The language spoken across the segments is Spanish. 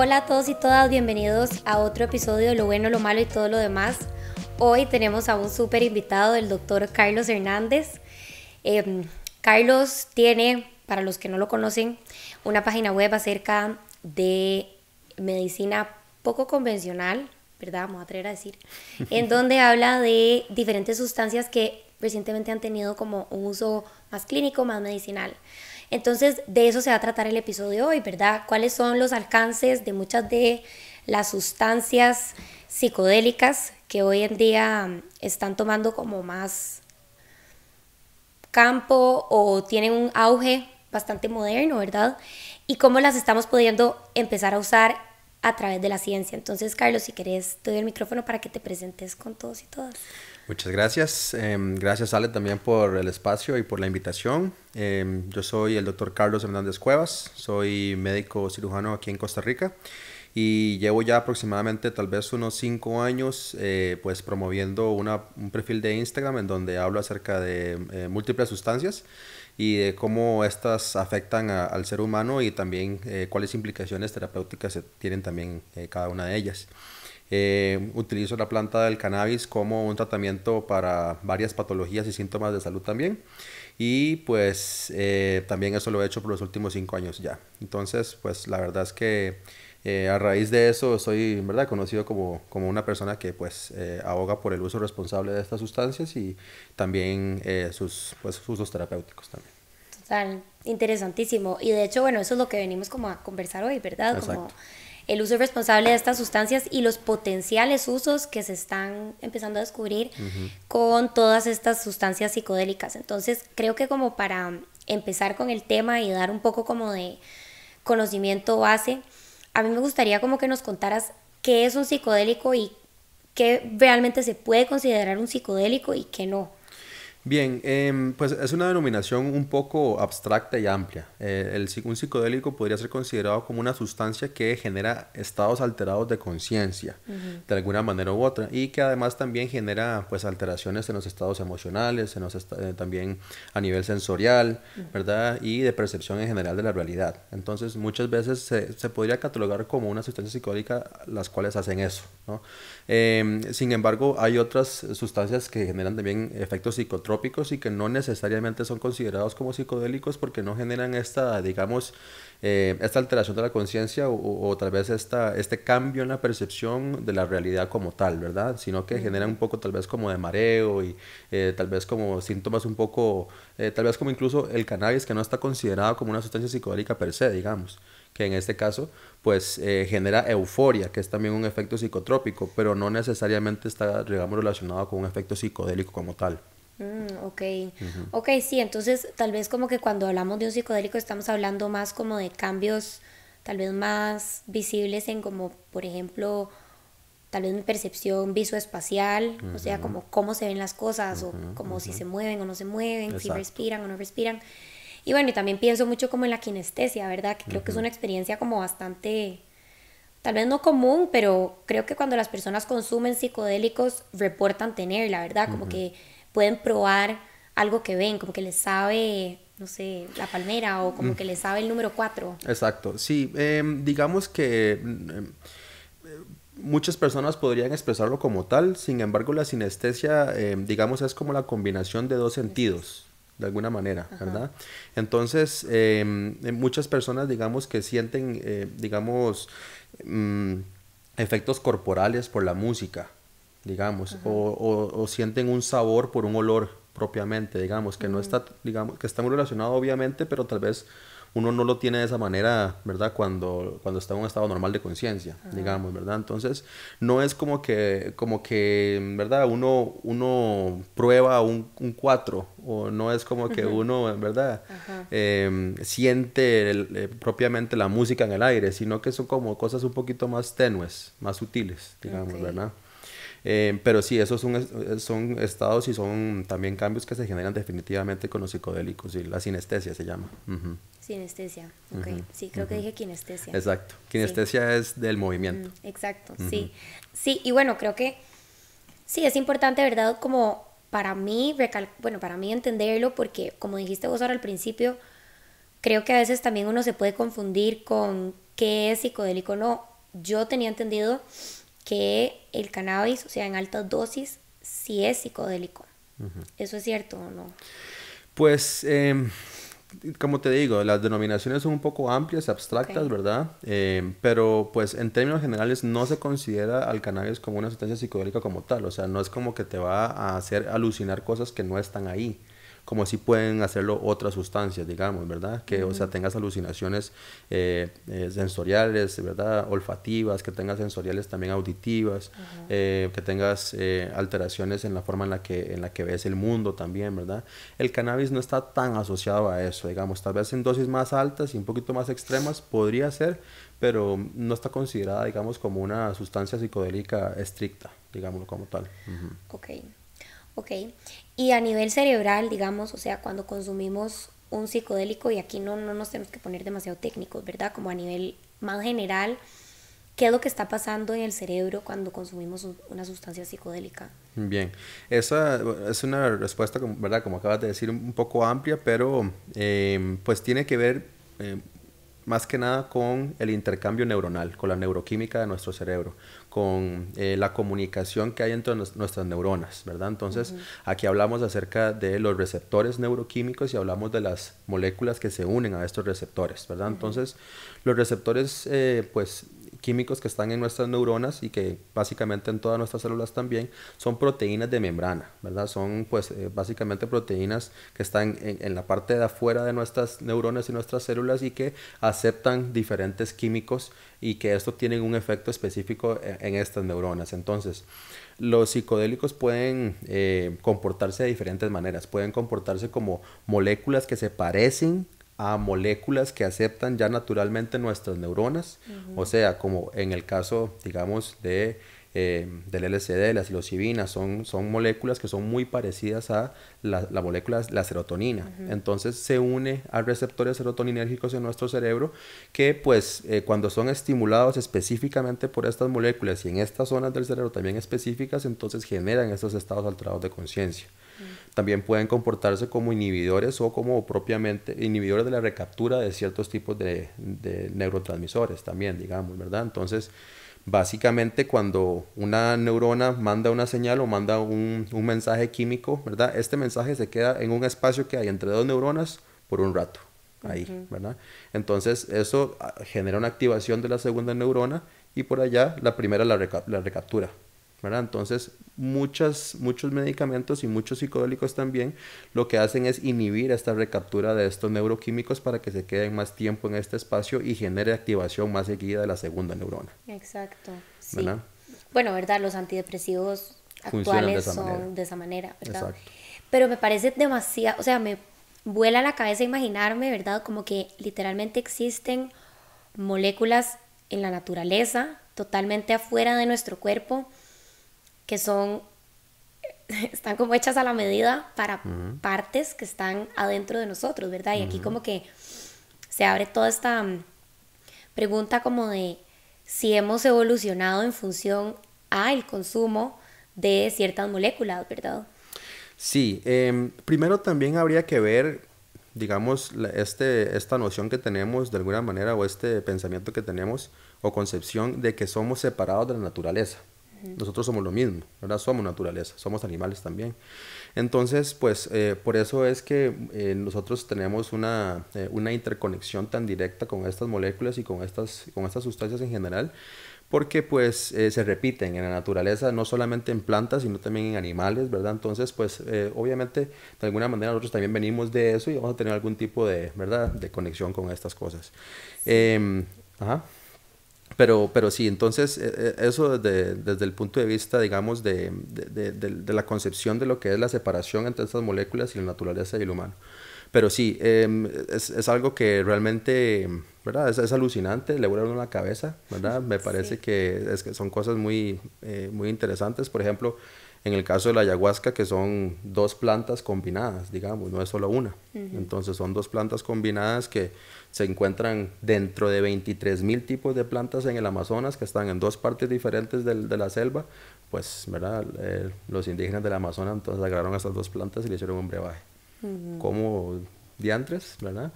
Hola a todos y todas, bienvenidos a otro episodio de Lo bueno, lo malo y todo lo demás. Hoy tenemos a un súper invitado, el doctor Carlos Hernández. Em, Carlos tiene, para los que no lo conocen, una página web acerca de medicina poco convencional, ¿verdad? Vamos a atrever a decir, en donde habla de diferentes sustancias que recientemente han tenido como un uso más clínico, más medicinal. Entonces, de eso se va a tratar el episodio hoy, ¿verdad? ¿Cuáles son los alcances de muchas de las sustancias psicodélicas que hoy en día están tomando como más campo o tienen un auge bastante moderno, ¿verdad? Y cómo las estamos pudiendo empezar a usar a través de la ciencia. Entonces, Carlos, si querés, te doy el micrófono para que te presentes con todos y todas. Muchas gracias. Em, gracias, Ale, también por el espacio y por la invitación. Em, yo soy el doctor Carlos Hernández Cuevas, soy médico cirujano aquí en Costa Rica y llevo ya aproximadamente tal vez unos cinco años eh, pues promoviendo una, un perfil de Instagram en donde hablo acerca de eh, múltiples sustancias y de cómo estas afectan al ser humano y también eh, cuáles implicaciones terapéuticas tienen también cada una de ellas. Eh, utilizo la planta del cannabis como un tratamiento para varias patologías y síntomas de salud también. Y pues eh, también eso lo he hecho por los últimos cinco años ya. Entonces, pues la verdad es que eh, a raíz de eso soy, ¿verdad?, conocido como, como una persona que pues aboga por el uso responsable de estas sustancias y también sus pues, usos terapéuticos también. Total, interesantísimo. Y de hecho, bueno, eso es lo que venimos como a conversar hoy, ¿verdad? Exacto el uso responsable de estas sustancias y los potenciales usos que se están empezando a descubrir con todas estas sustancias psicodélicas. Entonces, creo que como para empezar con el tema y dar un poco como de conocimiento base, a mí me gustaría como que nos contaras qué es un psicodélico y qué realmente se puede considerar un psicodélico y qué no. Bien, em, pues es una denominación un poco abstracta y amplia. Eh, el, un psicodélico podría ser considerado como una sustancia que genera estados alterados de conciencia, de alguna manera u otra, y que además también genera pues alteraciones en los estados emocionales, en los eh, también a nivel sensorial, ¿verdad? Y de percepción en general de la realidad. Entonces muchas veces se, se podría catalogar como una sustancia psicodélica las cuales hacen eso, ¿no? Em, sin embargo, hay otras sustancias que generan también efectos psicotrópicos y que no necesariamente son considerados como psicodélicos porque no generan esta, digamos, eh, esta alteración de la conciencia o, tal vez esta, este cambio en la percepción de la realidad como tal, ¿verdad? Sino que generan un poco tal vez como de mareo y eh, tal vez como síntomas un poco, eh, tal vez como incluso el cannabis que no está considerado como una sustancia psicodélica per se, digamos que en este caso pues eh, genera euforia, que es también un efecto psicotrópico, pero no necesariamente está, digamos, relacionado con un efecto psicodélico como tal. Mm, ok, ok, sí, entonces tal vez como que cuando hablamos de un psicodélico estamos hablando más como de cambios tal vez más visibles en como, por ejemplo, tal vez mi percepción visoespacial, o sea, como cómo se ven las cosas, o como si se mueven o no se mueven, si respiran o no respiran. Y bueno, y también pienso mucho como en la kinestesia, ¿verdad? Que creo que es una experiencia como bastante, tal vez no común, pero creo que cuando las personas consumen psicodélicos reportan tenerla, ¿verdad? Como que pueden probar algo que ven, como que les sabe, no sé, la palmera o como que les sabe el número 4. Exacto, sí, em, digamos que... Em, muchas personas podrían expresarlo como tal, sin embargo la sinestesia, em, digamos, es como la combinación de dos sentidos, de alguna manera, ¿verdad? Entonces, em, eh, muchas personas, digamos, que sienten, eh, digamos, mm, efectos corporales por la música, digamos, o, o, sienten un sabor por un olor propiamente, digamos, que no está, digamos, que está muy relacionado obviamente, pero tal vez uno no lo tiene de esa manera, ¿verdad? Cuando, cuando está en un estado normal de conciencia, digamos, ¿verdad? Entonces, no es como que, como que ¿verdad? Uno, uno prueba un 4 o no es como que uno, ¿verdad? Em, siente eh, propiamente la música en el aire, sino que son como cosas un poquito más tenues, más sutiles, digamos, ¿verdad? Eh, pero sí, esos son, son estados y son también cambios que se generan definitivamente con los psicodélicos y la sinestesia se llama. Sinestesia, ok. Sí, creo que dije kinestesia. Exacto. Kinestesia es del movimiento. exacto, sí. Sí, y bueno, creo que sí, es importante, ¿verdad? Como para mí, bueno, para mí entenderlo, porque como dijiste vos ahora al principio, creo que a veces también uno se puede confundir con qué es psicodélico o no. Yo tenía entendido que el cannabis, o sea, en altas dosis, sí es psicodélico. ¿Eso es cierto o no? Pues, em, como te digo, las denominaciones son un poco amplias, abstractas, ¿verdad? Em, pero pues en términos generales no se considera al cannabis como una sustancia psicodélica como tal, o sea, no es como que te va a hacer alucinar cosas que no están ahí como si pueden hacerlo otras sustancias, digamos, ¿verdad? Que, o sea, tengas alucinaciones eh, eh, sensoriales, ¿verdad? Olfativas, que tengas sensoriales también auditivas, eh, que tengas alteraciones en la forma en la, que, en la que ves el mundo también, ¿verdad? El cannabis no está tan asociado a eso, digamos, tal vez en dosis más altas y un poquito más extremas podría ser, pero no está considerada, digamos, como una sustancia psicodélica estricta, digámoslo como tal. Ok. Ok. Y a nivel cerebral, digamos, o sea, cuando consumimos un psicodélico, y aquí no, no nos tenemos que poner demasiado técnicos, ¿verdad? Como a nivel más general, ¿qué es lo que está pasando en el cerebro cuando consumimos una sustancia psicodélica? Bien, esa es una respuesta, ¿verdad? Como acabas de decir, un poco amplia, pero eh, pues tiene que ver eh, más que nada con el intercambio neuronal, con la neuroquímica de nuestro cerebro, con eh, la comunicación que hay entre nuestras neuronas, ¿verdad? Entonces, aquí hablamos acerca de los receptores neuroquímicos y hablamos de las moléculas que se unen a estos receptores, ¿verdad? Entonces, los receptores, eh, pues, químicos que están en nuestras neuronas y que básicamente en todas nuestras células también son proteínas de membrana, ¿verdad? Son pues eh, básicamente proteínas que están en, la parte de afuera de nuestras neuronas y nuestras células y que aceptan diferentes químicos y que esto tiene un efecto específico e, en, estas neuronas. Entonces, los psicodélicos pueden eh, comportarse de diferentes maneras, pueden comportarse como moléculas que se parecen a moléculas que aceptan ya naturalmente nuestras neuronas, o sea, como en el caso, digamos, de, eh, del LSD, la psilocibina, son, son moléculas que son muy parecidas a la, la molécula, la serotonina. Entonces se une a receptores serotoninérgicos en nuestro cerebro que pues eh, cuando son estimulados específicamente por estas moléculas y en estas zonas del cerebro también específicas, entonces generan estos estados alterados de conciencia. También pueden comportarse como inhibidores o como propiamente inhibidores de la recaptura de ciertos tipos de, neurotransmisores también, digamos, ¿verdad? Entonces, básicamente cuando una neurona manda una señal o manda un, mensaje químico, ¿verdad? Este mensaje se queda en un espacio que hay entre dos neuronas por un rato, ahí, ¿verdad? Entonces eso ah, genera una activación de la segunda neurona y por allá la primera la, la recaptura, entonces, muchas, muchos medicamentos y muchos psicodélicos también lo que hacen es inhibir esta recaptura de estos neuroquímicos para que se queden más tiempo en este espacio y genere activación más seguida de la segunda neurona. Exacto. Sí. Bueno, ¿verdad? Los antidepresivos actuales son de esa manera, ¿verdad? Pero me parece demasiado, o sea, me vuela la cabeza imaginarme, ¿verdad? Como que literalmente existen moléculas en la naturaleza, totalmente afuera de nuestro cuerpo, que son, están como hechas a la medida para partes que están adentro de nosotros, ¿verdad? Y aquí como que se abre toda esta mm, pregunta como de si hemos evolucionado en función a el consumo de ciertas moléculas, ¿verdad? Sí, em, primero también habría que ver, digamos, este, esta noción que tenemos de alguna manera o este pensamiento que tenemos o concepción de que somos separados de la naturaleza. Nosotros somos lo mismo, ¿verdad? Somos naturaleza, somos animales también. Entonces, pues eh, por eso es que eh, nosotros tenemos una, eh, una, interconexión tan directa con estas moléculas y con estas, con estas sustancias en general, porque pues se repiten en la naturaleza, no solamente en plantas, sino también en animales, ¿verdad? Entonces, pues obviamente, de alguna manera nosotros también venimos de eso y vamos a tener algún tipo de, ¿verdad? De conexión con estas cosas. Em, ajá. Pero, pero sí, entonces eh, eh, eso desde, desde, el punto de vista, digamos, de, de, de, la concepción de lo que es la separación entre estas moléculas y la naturaleza y el humano. Pero sí, em, es, es, algo que realmente, ¿verdad? Es, es alucinante, le vuelve a la cabeza, ¿verdad? Me parece que, es que son cosas muy, eh, muy interesantes. Por ejemplo, en el caso de la ayahuasca, que son dos plantas combinadas, digamos, no es solo una. Entonces son dos plantas combinadas que se encuentran dentro de 23 mil tipos de plantas en el Amazonas que están en dos partes diferentes de la selva. Pues, ¿verdad? Eh, los indígenas del Amazonas entonces agarraron esas dos plantas y le hicieron un brebaje. ¿Cómo diantres, ¿verdad?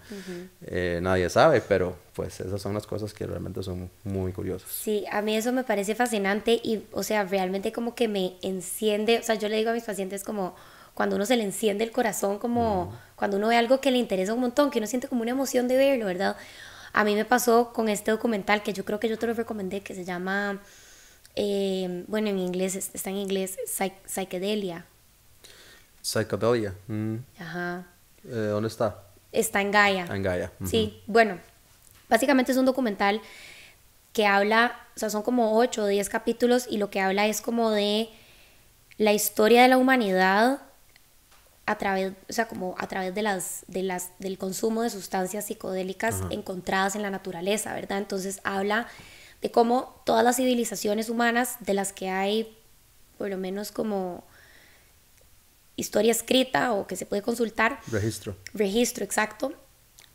Eh, nadie sabe, pero pues esas son las cosas que realmente son muy curiosas. Sí, a mí eso me parece fascinante y, o sea, realmente como que me enciende, o sea, yo le digo a mis pacientes como cuando uno se le enciende el corazón, como cuando uno ve algo que le interesa un montón, que uno siente como una emoción de verlo, ¿verdad? A mí me pasó con este documental que yo creo que yo te lo recomendé, que se llama, eh, bueno, en inglés, está en inglés, Psychedelia. Psychedelia. Mm. Ajá. Eh, ¿Dónde está? Está en Gaia. En Gaia. Sí, bueno, básicamente es un documental que habla, o sea, son como 8 o 10 capítulos y lo que habla es como de la historia de la humanidad a través, o sea, como a través de las, de las, del consumo de sustancias psicodélicas encontradas en la naturaleza, ¿verdad? Entonces habla de cómo todas las civilizaciones humanas, de las que hay por lo menos como historia escrita o que se puede consultar. Registro. Registro, exacto.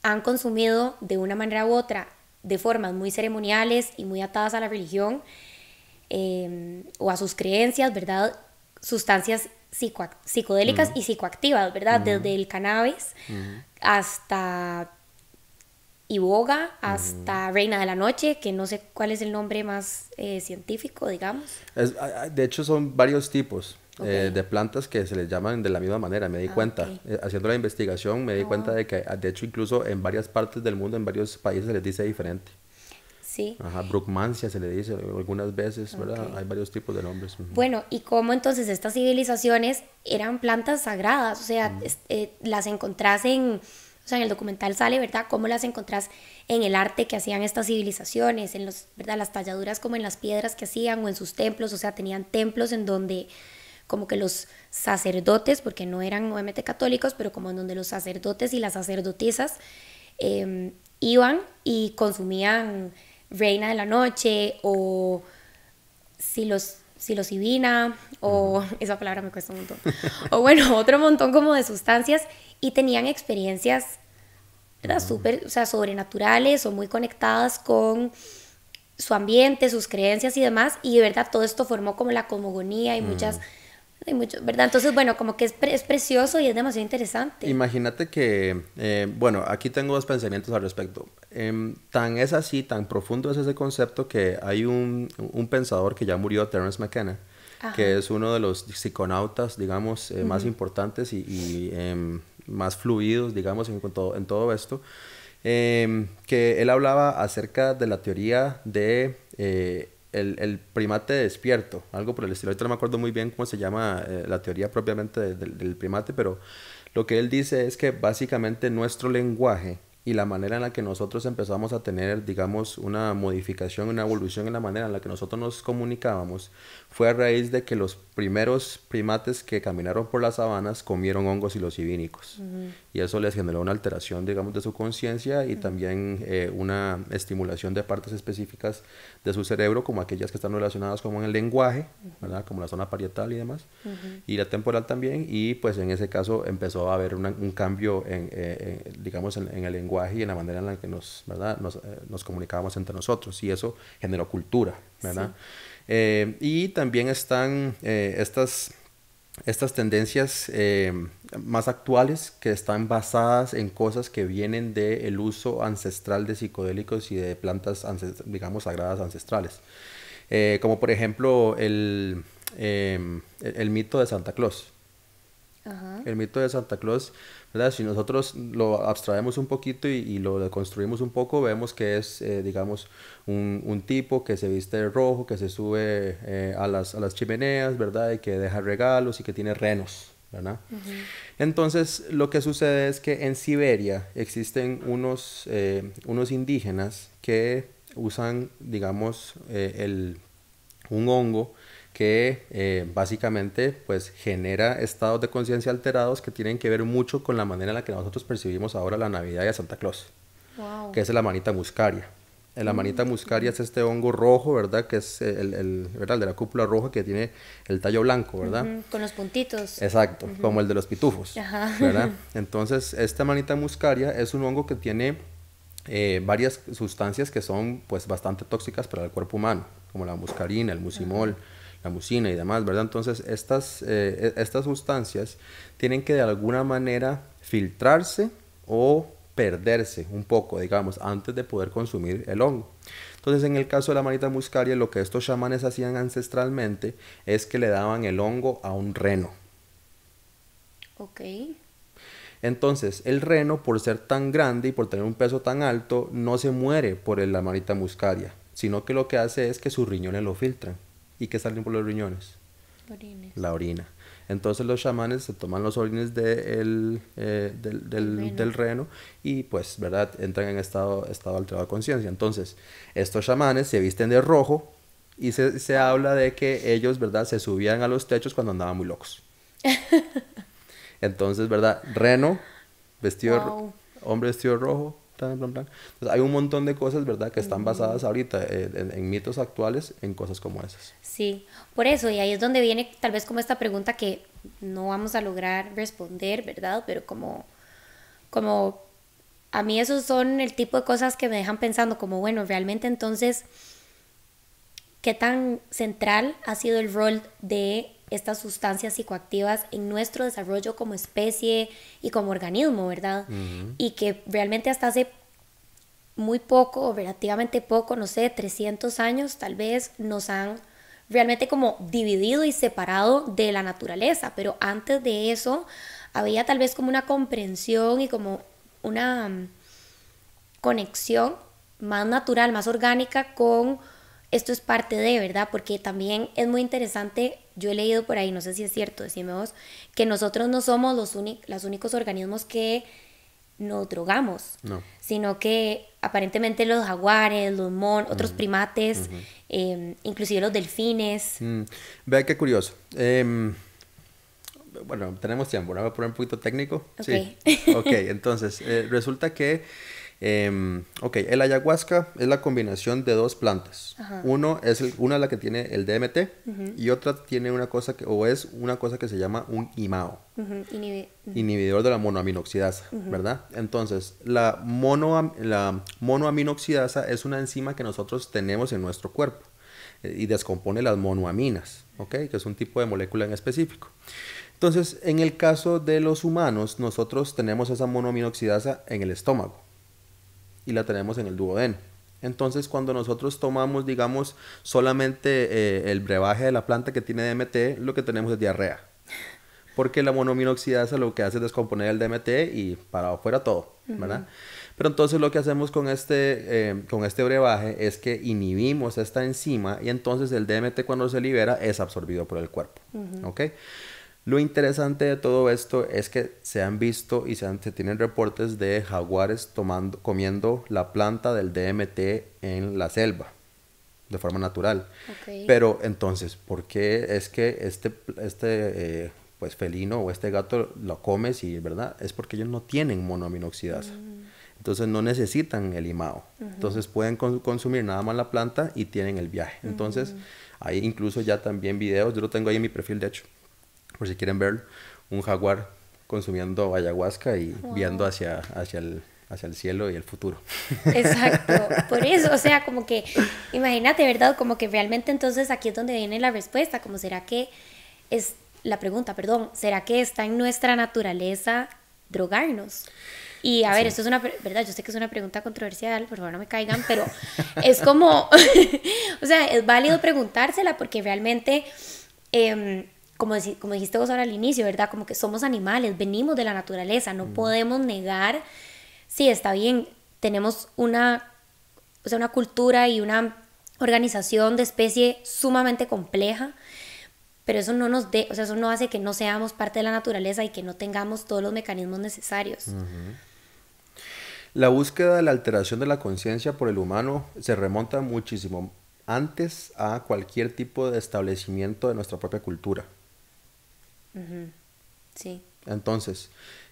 Han consumido de una manera u otra, de formas muy ceremoniales y muy atadas a la religión eh, o a sus creencias, ¿verdad? Sustancias psicodélicas y psicoactivas, ¿verdad? Desde el cannabis hasta iboga, hasta reina de la noche, que no sé cuál es el nombre más eh, científico, digamos. de hecho, son varios tipos. Eh, de plantas que se les llaman de la misma manera, me di ah, cuenta. Eh, haciendo la investigación me di cuenta de que, de hecho, incluso en varias partes del mundo, en varios países se les dice diferente. Sí. Ajá, Brookmancia se le dice algunas veces, ¿verdad? Hay varios tipos de nombres. Bueno, y cómo entonces estas civilizaciones eran plantas sagradas, o sea, eh, las encontrás en, o sea, en el documental sale, ¿verdad? Cómo las encontrás en el arte que hacían estas civilizaciones, en los, ¿verdad? Las talladuras como en las piedras que hacían o en sus templos, o sea, tenían templos en donde como que los sacerdotes, porque no eran obviamente católicos, pero como en donde los sacerdotes y las sacerdotisas em, iban y consumían reina de la noche o psilocibina o esa palabra me cuesta un montón. o bueno, otro montón como de sustancias y tenían experiencias súper, o sea, sobrenaturales o muy conectadas con su ambiente, sus creencias y demás y de verdad todo esto formó como la cosmogonía y muchas hay mucho, ¿verdad? Entonces, bueno, como que es, es precioso y es demasiado interesante. Imagínate que, eh, bueno, aquí tengo dos pensamientos al respecto. Em, tan es así, tan profundo es ese concepto que hay un, un pensador que ya murió, Terence McKenna, que es uno de los psiconautas, digamos, eh, más importantes y, em, más fluidos, digamos, en, todo, en todo esto. Em, que él hablaba acerca de la teoría de eh, el, primate despierto, algo por el estilo. Ahorita no me acuerdo muy bien cómo se llama eh, la teoría propiamente del primate, pero lo que él dice es que básicamente nuestro lenguaje y la manera en la que nosotros empezamos a tener, digamos, una modificación, una evolución en la manera en la que nosotros nos comunicábamos, fue a raíz de que los primeros primates que caminaron por las sabanas comieron hongos psilocibínicos. Y eso les generó una alteración, digamos, de su conciencia y también eh, una estimulación de partes específicas de su cerebro, como aquellas que están relacionadas con el lenguaje, ¿verdad? como la zona parietal y demás, y la temporal también. Y pues en ese caso empezó a haber un cambio, en, eh, digamos, en, el lenguaje y en la manera en la que nos, ¿verdad? nos, eh, nos comunicábamos entre nosotros. Y eso generó cultura, ¿verdad? Eh, y también están eh, estas, estas tendencias eh, más actuales que están basadas en cosas que vienen del uso ancestral de psicodélicos y de plantas, digamos, sagradas ancestrales. como por ejemplo el, el, mito de Santa Claus. El mito de Santa Claus si nosotros lo abstraemos un poquito y, lo deconstruimos un poco, vemos que es, eh, digamos, un, tipo que se viste de rojo, que se sube eh, a, las, a las chimeneas, ¿verdad? Y que deja regalos y que tiene renos, ¿verdad? Entonces, lo que sucede es que en Siberia existen unos, eh, unos indígenas que usan, digamos, el, un hongo que eh, básicamente pues genera estados de conciencia alterados que tienen que ver mucho con la manera en la que nosotros percibimos ahora la Navidad y a Santa Claus, que es la manita muscaria. La manita mm. muscaria es este hongo rojo, ¿verdad? Que es el, el, ¿verdad? de la cúpula roja que tiene el tallo blanco, ¿verdad? Con los puntitos. Exacto, como el de los pitufos, ¿verdad? Entonces, esta manita muscaria es un hongo que tiene eh, varias sustancias que son pues bastante tóxicas para el cuerpo humano, como la muscarina, el musimol, la mucina y demás, ¿verdad? Entonces, estas, eh, estas sustancias tienen que de alguna manera filtrarse o perderse un poco, digamos, antes de poder consumir el hongo. Entonces, en el caso de la manita muscaria, lo que estos chamanes hacían ancestralmente es que le daban el hongo a un reno. Ok. Entonces, el reno, por ser tan grande y por tener un peso tan alto, no se muere por la manita muscaria, sino que lo que hace es que sus riñones lo filtran. ¿Y qué salen por los riñones? La orina. Entonces los chamanes se toman los orines de eh, del, reno. y pues, ¿verdad? Entran en estado, estado alterado de conciencia. Entonces, estos chamanes se visten de rojo y se, habla de que ellos, ¿verdad? Se subían a los techos cuando andaban muy locos. Entonces, ¿verdad? Reno, vestido, hombre vestido rojo, hay un montón de cosas, ¿verdad?, que están basadas ahorita eh, en, mitos actuales, en cosas como esas. Sí, por eso, y ahí es donde viene tal vez como esta pregunta que no vamos a lograr responder, ¿verdad? Pero como, como a mí esos son el tipo de cosas que me dejan pensando como, bueno, realmente entonces, ¿qué tan central ha sido el rol de estas sustancias psicoactivas en nuestro desarrollo como especie y como organismo, ¿verdad? Y que realmente hasta hace muy poco, o relativamente poco, no sé, 300 años tal vez, nos han realmente como dividido y separado de la naturaleza, pero antes de eso había tal vez como una comprensión y como una mm, conexión más natural, más orgánica con esto es parte de, ¿verdad? Porque también es muy interesante, yo he leído por ahí, no sé si es cierto, decime vos, que nosotros no somos los, los únicos organismos que nos drogamos, sino que aparentemente los jaguares, los mon, otros primates, em, inclusive los delfines. Mm. Vea qué curioso. Em, bueno, tenemos tiempo, ¿no? Voy a poner un poquito técnico. Sí. Ok, entonces, eh, resulta que Eh, ok, el ayahuasca es la combinación de dos plantas. Uno es una es la que tiene el DMT y otra tiene una cosa que, o es una cosa que se llama un IMAO. Inhibidor de la monoaminoxidasa, ¿verdad? Entonces, la, mono, la monoaminoxidasa es una enzima que nosotros tenemos en nuestro cuerpo eh, y descompone las monoaminas, ¿ok? Que es un tipo de molécula en específico. Entonces, en el caso de los humanos, nosotros tenemos esa monoaminoxidasa en el estómago y la tenemos en el duodeno. Entonces, cuando nosotros tomamos, digamos, solamente eh, el brebaje de la planta que tiene DMT, lo que tenemos es diarrea. Porque la monominoxidasa lo que hace es descomponer el DMT y para afuera todo, ¿verdad? Pero entonces lo que hacemos con este, eh, con este brebaje es que inhibimos esta enzima y entonces el DMT cuando se libera es absorbido por el cuerpo, ¿ok? Lo interesante de todo esto es que se han visto y se, tienen reportes de jaguares tomando, comiendo la planta del DMT en la selva de forma natural. Pero entonces, ¿por qué es que este, este eh, pues felino o este gato lo come si, verdad? Es porque ellos no tienen monoaminoxidasa. Mm. Entonces no necesitan el imao. Entonces pueden consumir nada más la planta y tienen el viaje. Entonces, hay incluso ya también videos, yo lo tengo ahí en mi perfil de hecho, por si quieren ver, un jaguar consumiendo ayahuasca y viendo hacia, hacia, el, hacia el cielo y el futuro. Exacto, por eso, o sea, como que, imagínate, ¿verdad? Como que realmente entonces aquí es donde viene la respuesta, como será que es la pregunta, perdón, ¿será que está en nuestra naturaleza drogarnos? Y a ver, esto es una, ¿verdad? Yo sé que es una pregunta controversial, por favor no me caigan, pero es como, o sea, es válido preguntársela porque realmente... Eh, como, como dijiste vos ahora al inicio, ¿verdad? Como que somos animales, venimos de la naturaleza, no mm. podemos negar, sí, está bien, tenemos una, o sea, una cultura y una organización de especie sumamente compleja, pero eso no nos de, o sea, eso no hace que no seamos parte de la naturaleza y que no tengamos todos los mecanismos necesarios. La búsqueda de la alteración de la conciencia por el humano se remonta muchísimo antes a cualquier tipo de establecimiento de nuestra propia cultura. Sí. Entonces,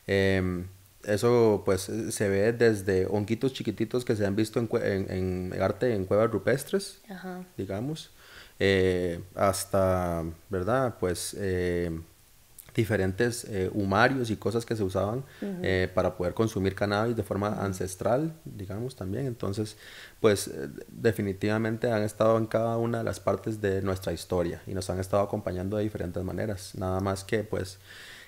em, eso pues se ve desde honguitos chiquititos que se han visto en, arte en cuevas rupestres, digamos, eh, hasta, ¿verdad? Pues eh, diferentes eh, humarios y cosas que se usaban para poder consumir cannabis de forma ancestral, digamos también. Entonces, pues definitivamente han estado en cada una de las partes de nuestra historia y nos han estado acompañando de diferentes maneras. Nada más que pues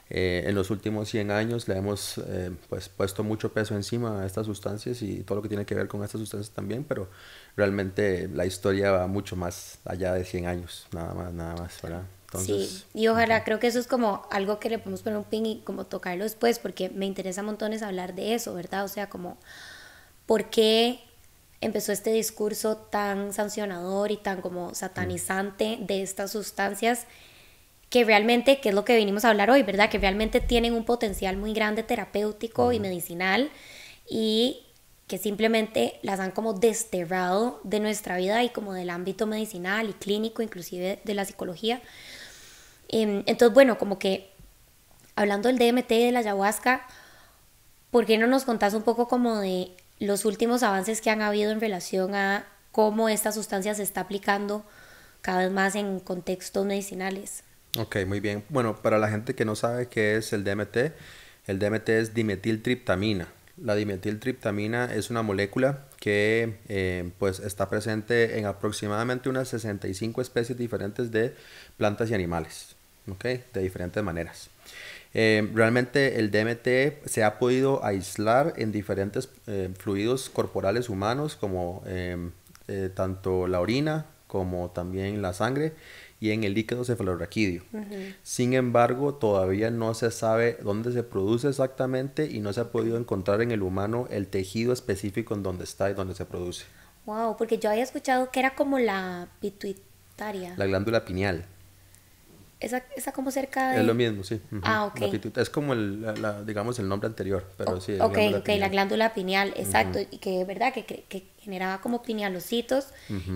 Eh, en los últimos 100 años le hemos eh, pues, puesto mucho peso encima a estas sustancias y todo lo que tiene que ver con estas sustancias también, pero realmente la historia va mucho más allá de 100 años, nada más, nada más, ¿verdad? Sí, y ojalá, creo que eso es como algo que le podemos poner un ping y como tocarlo después, porque me interesa montones hablar de eso, ¿verdad? O sea, como, ¿por qué empezó este discurso tan sancionador y tan como satanizante de estas sustancias que realmente, que es lo que venimos a hablar hoy, ¿verdad? Que realmente tienen un potencial muy grande terapéutico y medicinal y que simplemente las han como desterrado de nuestra vida y como del ámbito medicinal y clínico, inclusive de la psicología. Em, entonces, bueno, como que hablando del DMT y de la ayahuasca, ¿por qué no nos contás un poco como de los últimos avances que han habido en relación a cómo esta sustancia se está aplicando cada vez más en contextos medicinales? Ok, muy bien. Bueno, para la gente que no sabe qué es el DMT, el DMT es dimetiltriptamina. La dimetiltriptamina es una molécula que eh, pues está presente en aproximadamente unas 65 especies diferentes de plantas y animales, ¿ok? De diferentes maneras. Eh, realmente el DMT se ha podido aislar en diferentes eh, fluidos corporales humanos como tanto la orina como también la sangre y en el líquido cefalorraquídeo. Sin embargo, todavía no se sabe dónde se produce exactamente y no se ha podido encontrar en el humano el tejido específico en donde está y donde se produce. Wow, porque yo había escuchado que era como la pituitaria. La glándula pineal. Esa, esa como cerca de... Es lo mismo, sí. Ah, ok. es como el, digamos, el nombre anterior, pero sí. ok, ok, la glándula pineal, exacto. Y que, ¿verdad? Que, que, generaba como pinealocitos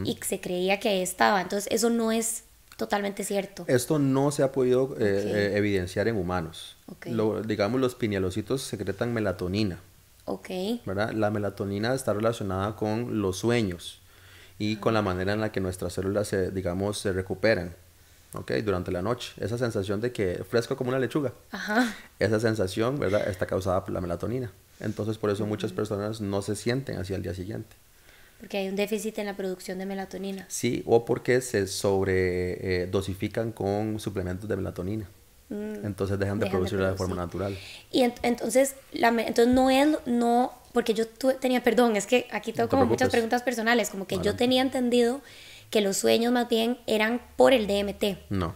y se creía que ahí estaba. Entonces, eso no es totalmente cierto. Esto no se ha podido eh, eh, evidenciar en humanos. digamos, los pinealocitos secretan melatonina. Ok. ¿verdad? La melatonina está relacionada con los sueños y con la manera en la que nuestras células, se, digamos, se recuperan. ¿Ok? Durante la noche. Esa sensación de que fresco como una lechuga. Ajá. Esa sensación, ¿verdad? Está causada por la melatonina. Entonces, por eso muchas personas no se sienten así al día siguiente. Porque hay un déficit en la producción de melatonina. Sí, o porque se sobre eh, con suplementos de melatonina. Mm, entonces dejan de producirla de, forma natural. Y entonces, la, entonces no es, no, porque yo tenía, perdón, es que aquí tengo como muchas preguntas personales, como que yo tenía entendido que los sueños más bien eran por el DMT. No.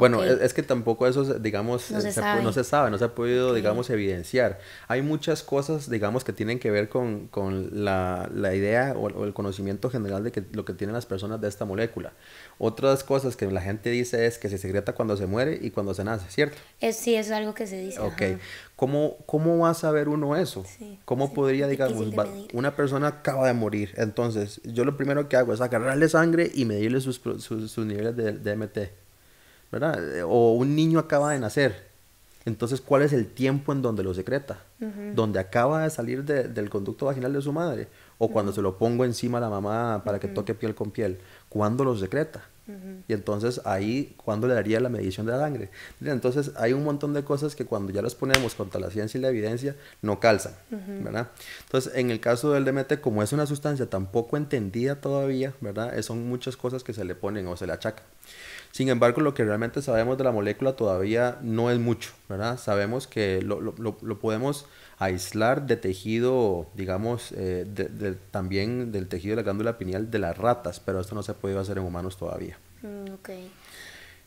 Bueno, es, que tampoco eso, digamos, no se, sabe. no se, sabe. no se ha podido, digamos, evidenciar. Hay muchas cosas, digamos, que tienen que ver con, con la, la, idea o, el conocimiento general de que, lo que tienen las personas de esta molécula. Otras cosas que la gente dice es que se secreta cuando se muere y cuando se nace, ¿cierto? Es, sí, es algo que se dice. Ok. ¿Cómo, ¿Cómo va a saber uno eso? ¿Cómo podría, digamos, una persona acaba de morir? Entonces, yo lo primero que hago es agarrarle sangre y medirle sus, sus, sus niveles de, de MT ¿verdad? O un niño acaba de nacer. Entonces, ¿cuál es el tiempo en donde lo secreta? ¿Donde acaba de salir del conducto vaginal de su madre? ¿O cuando se lo pongo encima a la mamá para que toque piel con piel? ¿Cuándo lo secreta? Y entonces ahí, ¿cuándo le daría la medición de la sangre? Entonces hay un montón de cosas que cuando ya las ponemos contra la ciencia y la evidencia, no calzan, ¿verdad? Entonces, en el caso del DMT, como es una sustancia tan poco entendida todavía, ¿verdad? Son muchas cosas que se le ponen o se le achacan. Sin embargo, lo que realmente sabemos de la molécula todavía no es mucho, ¿verdad? Sabemos que lo, lo, lo podemos aislar de tejido, digamos, eh, de, también del tejido de la glándula pineal de las ratas, pero esto no se ha podido hacer en humanos todavía. Mm, okay.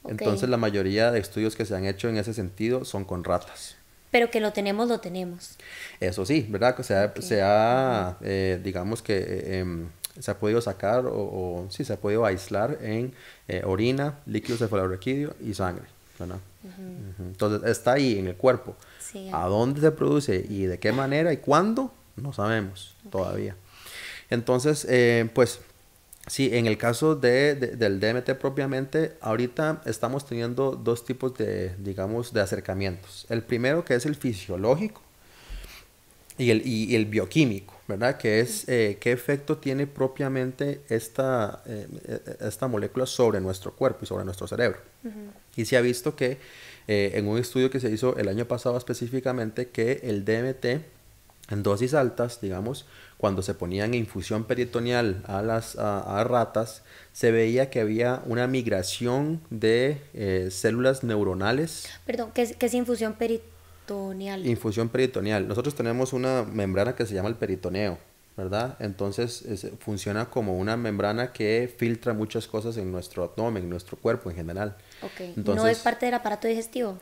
Entonces, la mayoría de estudios que se han hecho en ese sentido son con ratas. Pero que lo tenemos, lo tenemos. Eso sí, ¿verdad? Se ha, se ha eh, digamos que... Eh, em, se ha podido sacar o, sí, se ha podido aislar en eh, orina, líquido cefalorraquídeo y sangre. Entonces está ahí en el cuerpo. ¿A dónde se produce y de qué manera y cuándo? No sabemos todavía. Entonces, eh, pues sí, en el caso de, del DMT propiamente, ahorita estamos teniendo dos tipos de, digamos, de acercamientos. El primero que es el fisiológico y el, y el bioquímico. ¿verdad? Que es eh, qué efecto tiene propiamente esta, eh, eh, esta molécula sobre nuestro cuerpo y sobre nuestro cerebro. Y se ha visto que en un estudio que se hizo el año pasado específicamente que el DMT en dosis altas, digamos, cuando se ponían infusión peritoneal a las a, ratas, se veía que había una migración de eh, células neuronales. Perdón, ¿qué es, qué es infusión peritoneal? Infusión peritoneal. Nosotros tenemos una membrana que se llama el peritoneo, ¿verdad? Entonces funciona como una membrana que filtra muchas cosas en nuestro abdomen, en nuestro cuerpo en general. Ok. ¿No es parte del aparato digestivo?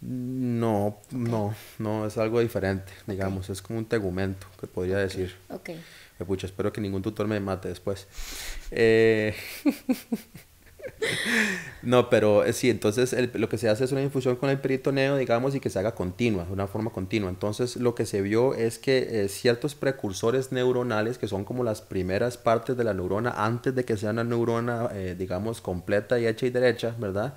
No, no, no, es algo diferente, digamos, es como un tegumento, que podría decir. Ok. Pucha, espero que ningún tutor me mate después. Eh... no, pero eh, sí, entonces lo que se hace es una infusión con el peritoneo, digamos, y que se haga continua, de una forma continua. Entonces lo que se vio es que eh, ciertos precursores neuronales, que son como las primeras partes de la neurona antes de que sea una neurona, eh, digamos, completa y hecha y derecha, ¿verdad?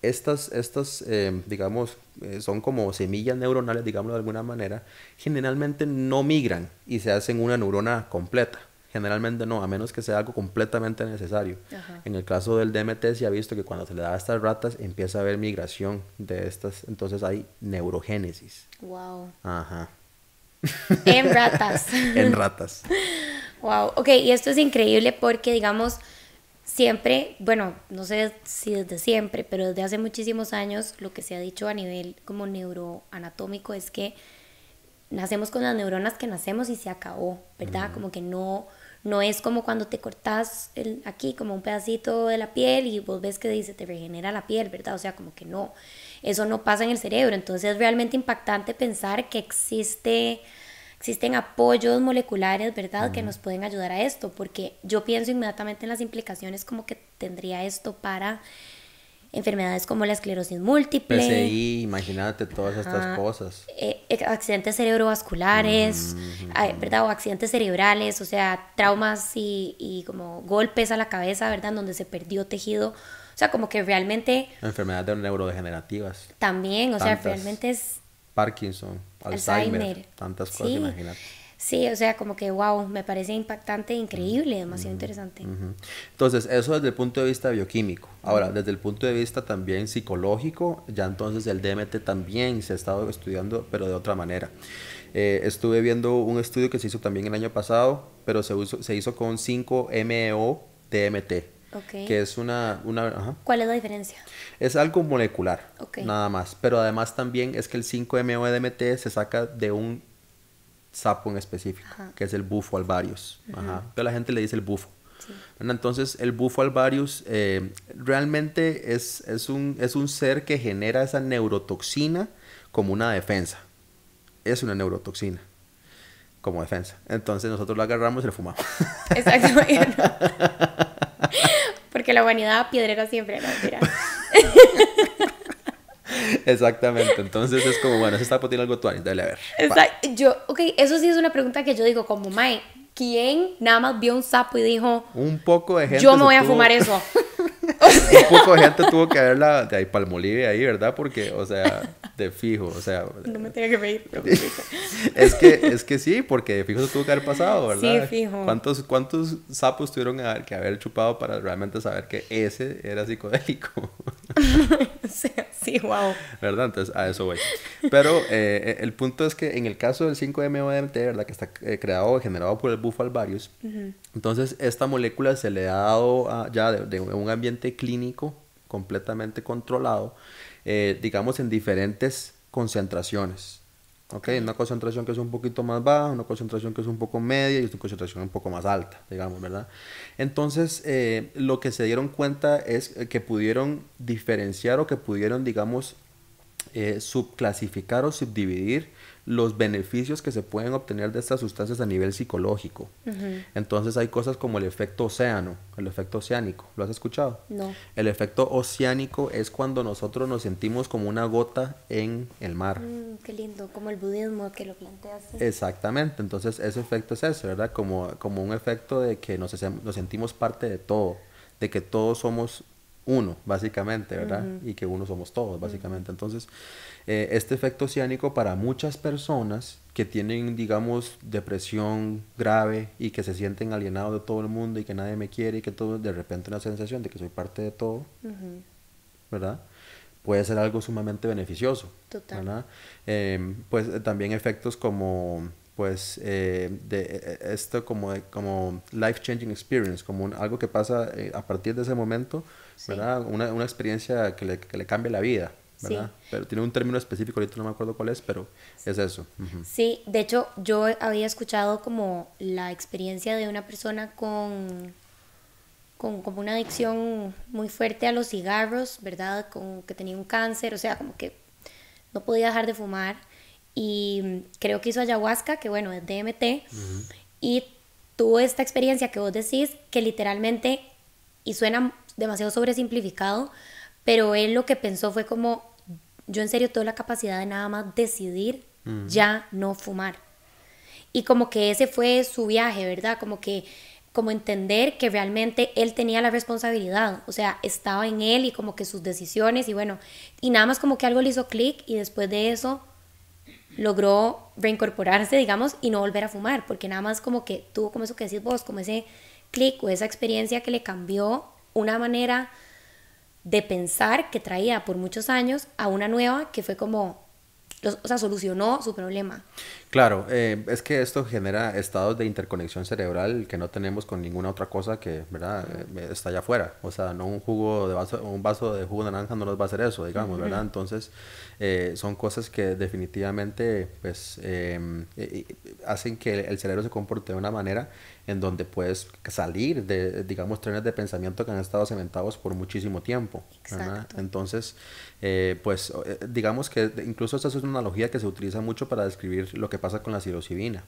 Estas, estas digamos, son como semillas neuronales, digámoslo de alguna manera, generalmente no migran y se hacen una neurona completa. Generalmente no, a menos que sea algo completamente necesario. En el caso del DMT se ha visto que cuando se le da a estas ratas empieza a haber migración de estas, entonces hay neurogénesis. Wow. Ajá. En ratas. en ratas. Wow. Ok, y esto es increíble porque, digamos, siempre, bueno, no sé si desde siempre, pero desde hace muchísimos años, lo que se ha dicho a nivel como neuroanatómico es que nacemos con las neuronas que nacemos y se acabó, ¿verdad? Como que no, no es como cuando te cortas el, aquí como un pedacito de la piel y vos ves que dice te regenera la piel, ¿verdad? O sea, como que no, eso no pasa en el cerebro. Entonces es realmente impactante pensar que existe, existen apoyos moleculares, ¿verdad? Que nos pueden ayudar a esto, porque yo pienso inmediatamente en las implicaciones como que tendría esto para enfermedades como la esclerosis múltiple. PCI, imagínate todas estas cosas. Eh, accidentes cerebrovasculares, ¿verdad? O accidentes cerebrales, o sea, traumas y, y, como golpes a la cabeza, ¿verdad? Donde se perdió tejido. O sea, como que realmente... Enfermedades neurodegenerativas. También, o sea, realmente es... Parkinson, Alzheimer, tantas cosas, imagínate. Sí, o sea, como que, wow, me parece impactante, increíble, demasiado interesante. Entonces, eso desde el punto de vista bioquímico. Ahora, desde el punto de vista también psicológico, ya entonces el DMT también se ha estado estudiando, pero de otra manera. Eh, estuve viendo un estudio que se hizo también el año pasado, pero se, se hizo con 5-MeO DMT. Que es una... una ¿Cuál es la diferencia? Es algo molecular, nada más. Pero además también es que el 5-MeO DMT se saca de un sapo en específico, que es el bufo alvarius. Pero la gente le dice el bufo. Entonces, el bufo alvarius eh, realmente es, es, un, es un ser que genera esa neurotoxina como una defensa. Es una neurotoxina como defensa. Entonces, nosotros lo agarramos y lo fumamos. Exacto. Porque la humanidad piedrera siempre, no, mira. Exactamente, entonces es como, bueno, ese sapo tiene algo tuanis, dale a ver. Exacto, yo, ok, eso sí es una pregunta que yo digo como, Mae, ¿quién nada más vio un sapo y dijo... Un poco de gente... Yo me voy a fumar eso. un poco de gente tuvo que verla de ahí Palmolive ahí, ¿verdad? Porque, o sea, de fijo, o sea... No me tenía que reír, es, que, es que sí, porque de fijo se tuvo que haber pasado, ¿verdad? Sí, fijo. ¿Cuántos, cuántos sapos tuvieron que haber chupado para realmente saber que ese era psicodélico? sí, wow. ¿Verdad? Entonces, a eso voy. Pero eh, el punto es que en el caso del 5-MeO-DMT, ¿verdad? Que está eh, creado, generado por el bufo alvarius, entonces esta molécula se le ha dado ya de un ambiente clínico completamente controlado, eh, digamos en diferentes concentraciones. ¿ok? Una concentración que es un poquito más baja, una concentración que es un poco media y una concentración un poco más alta, digamos, ¿verdad? Entonces, eh, lo que se dieron cuenta es que pudieron diferenciar o que pudieron, digamos, eh, subclasificar o subdividir los beneficios que se pueden obtener de estas sustancias a nivel psicológico. Entonces hay cosas como el efecto océano, el efecto oceánico. ¿Lo has escuchado? No. El efecto oceánico es cuando nosotros nos sentimos como una gota en el mar. Mm, qué lindo, como el budismo que lo planteas. Exactamente, entonces ese efecto es ese, ¿verdad? Como, como un efecto de que nos, nos sentimos parte de todo, de que todos somos uno, básicamente, ¿verdad? Y que uno somos todos, básicamente. Entonces, eh, este efecto oceánico para muchas personas que tienen, digamos, depresión grave y que se sienten alienados de todo el mundo y que nadie me quiere y que todo, de repente una sensación de que soy parte de todo, ¿verdad? puede ser algo sumamente beneficioso. Total. ¿verdad? Em, pues eh, también efectos como pues eh, de eh, esto como de- como life changing experience como un- algo que pasa eh, a partir de ese momento Sí. verdad una, una experiencia que le, que le cambia la vida Sí. verdad pero tiene un término específico ahorita no me acuerdo cuál es pero es eso. Sí, de hecho yo había escuchado como la experiencia de una persona con, con como una adicción muy fuerte a los cigarros, ¿verdad? Con, que tenía un cáncer, o sea, como que no podía dejar de fumar y creo que hizo ayahuasca, que bueno, es DMT, y tuvo esta experiencia que vos decís, que literalmente, y suena demasiado sobresimplificado, pero él lo que pensó fue como, yo en serio tengo la capacidad de nada más decidir ya no fumar. Y como que ese fue su viaje, ¿verdad? Como que como entender que realmente él tenía la responsabilidad, o sea, estaba en él y como que sus decisiones y bueno, y nada más como que algo le hizo clic y después de eso logró reincorporarse, digamos, y no volver a fumar, porque nada más como que tuvo como eso que decís vos, como ese clic o esa experiencia que le cambió una manera de pensar que traía por muchos años a una nueva que fue como, o sea, solucionó su problema. Claro, eh, es que esto genera estados de interconexión cerebral que no tenemos con ninguna otra cosa que, ¿verdad? Eh, está allá afuera. O sea, no un jugo de vaso, un vaso de jugo de naranja no nos va a hacer eso, digamos, ¿verdad? Entonces, eh, son cosas que definitivamente, pues, eh, eh, eh, hacen que el cerebro se comporte de una manera en donde puedes salir de, digamos, trenes de pensamiento que han estado cementados por muchísimo tiempo. Entonces, eh, pues eh, digamos que incluso esta es una analogía que se utiliza mucho para describir lo que pasa con la psilocibina.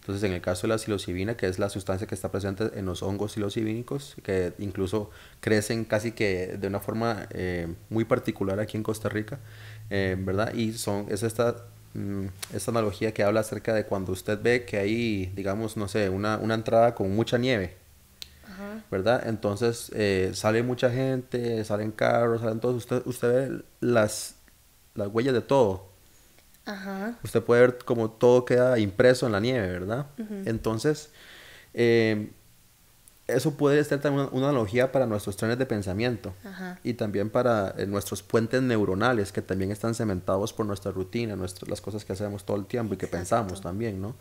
Entonces, en el caso de la psilocibina, que es la sustancia que está presente en los hongos psilocibínicos, que incluso crecen casi que de una forma eh, muy particular aquí en Costa Rica, eh, ¿verdad? Y son, es esta, mm, esta analogía que habla acerca de cuando usted ve que hay, digamos, no sé, una, una entrada con mucha nieve, Ajá. ¿verdad? Entonces eh, sale mucha gente, salen carros, salen todos, usted, usted ve las, las huellas de todo. Ajá. Usted puede ver como todo queda impreso en la nieve, ¿verdad? Entonces, eh, eso puede ser también una, una analogía para nuestros trenes de pensamiento Ajá. y también para eh, nuestros puentes neuronales que también están cementados por nuestra rutina, las cosas que hacemos todo el tiempo y que pensamos también, ¿no?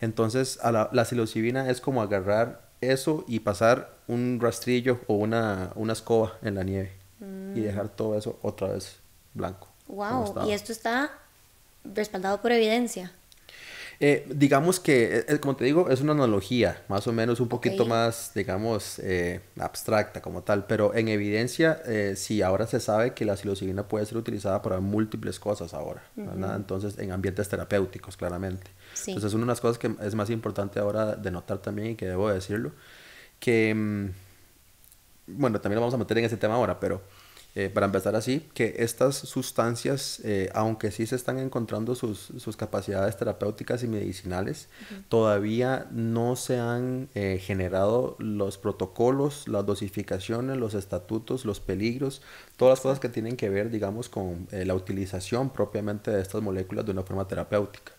Entonces, a la, la psilocibina es como agarrar eso y pasar un rastrillo o una, una escoba en la nieve y dejar todo eso otra vez blanco. Wow. Y esto está respaldado por evidencia. Eh, digamos que, eh, como te digo, es una analogía, más o menos un poquito más, digamos, eh, abstracta como tal, pero en evidencia, eh, sí, ahora se sabe que la psilocibina puede ser utilizada para múltiples cosas ahora, ¿verdad? Entonces, en ambientes terapéuticos, claramente. Sí. Entonces, una de las cosas que es más importante ahora de notar también, y que debo decirlo, que, mm, bueno, también lo vamos a meter en ese tema ahora, pero eh, para empezar así, que estas sustancias, eh, aunque sí se están encontrando sus, sus capacidades terapéuticas y medicinales, todavía no se han eh, generado los protocolos, las dosificaciones, los estatutos, los peligros, todas las cosas que tienen que ver, digamos, con eh, la utilización propiamente de estas moléculas de una forma terapéutica.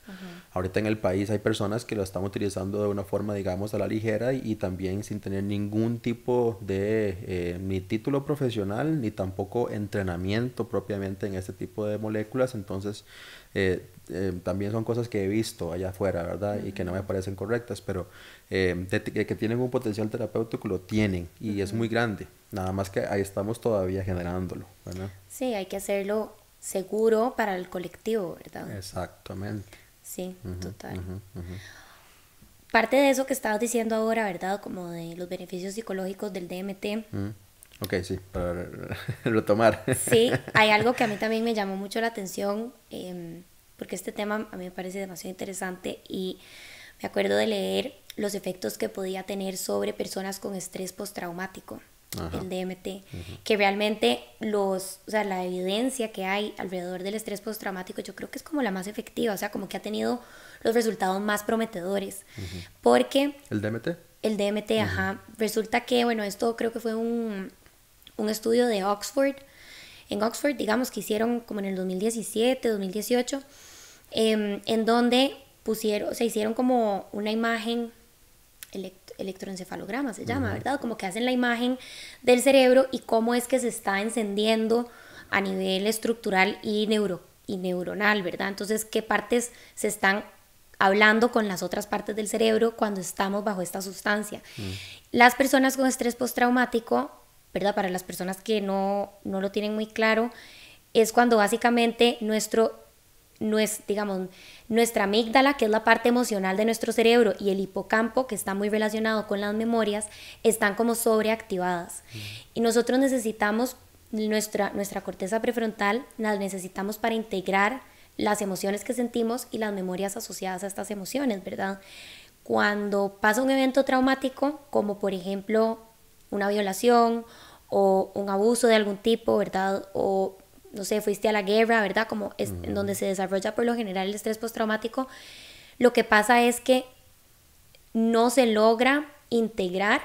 Ahorita en el país hay personas que lo están utilizando de una forma, digamos, a la ligera y, y también sin tener ningún tipo de eh, ni título profesional ni tampoco entrenamiento propiamente en este tipo de moléculas. Entonces, eh, eh, también son cosas que he visto allá afuera, ¿verdad? Y que no me parecen correctas, pero eh, de- de que tienen un potencial terapéutico lo tienen y es muy grande. Nada más que ahí estamos todavía generándolo, ¿verdad? Sí, hay que hacerlo seguro para el colectivo, ¿verdad? Exactamente. Sí, total. Parte de eso que estabas diciendo ahora, ¿verdad? Como de los beneficios psicológicos del DMT. Mm. Ok, sí, para re- retomar. Sí, hay algo que a mí también me llamó mucho la atención, em, porque este tema a mí me parece demasiado interesante y me acuerdo de leer los efectos que podía tener sobre personas con estrés postraumático, el DMT, que realmente los, o sea, la evidencia que hay alrededor del estrés postraumático yo creo que es como la más efectiva, o sea, como que ha tenido los resultados más prometedores, porque ¿El DMT? el DMT, ajá. Resulta que, bueno, esto creo que fue un, un estudio de Oxford. En Oxford, digamos que hicieron como en el 2017, 2018, em, en donde pusieron, se hicieron como una imagen, elect- electroencefalograma se llama, ¿verdad? Como que hacen la imagen del cerebro y cómo es que se está encendiendo a nivel estructural y, neuro, y neuronal, ¿verdad? Entonces, ¿qué partes se están hablando con las otras partes del cerebro cuando estamos bajo esta sustancia? Mm. Las personas con estrés postraumático, ¿verdad? Para las personas que no, no lo tienen muy claro, es cuando básicamente nuestro digamos, nuestra amígdala, que es la parte emocional de nuestro cerebro, y el hipocampo, que está muy relacionado con las memorias, están como sobreactivadas. Mm. Y nosotros necesitamos nuestra, nuestra corteza prefrontal, la necesitamos para integrar las emociones que sentimos y las memorias asociadas a estas emociones, ¿verdad? Cuando pasa un evento traumático, como por ejemplo una violación o un abuso de algún tipo, ¿verdad? O no sé, fuiste a la guerra, ¿verdad? Como es, en donde se desarrolla por lo general el estrés postraumático, lo que pasa es que no se logra integrar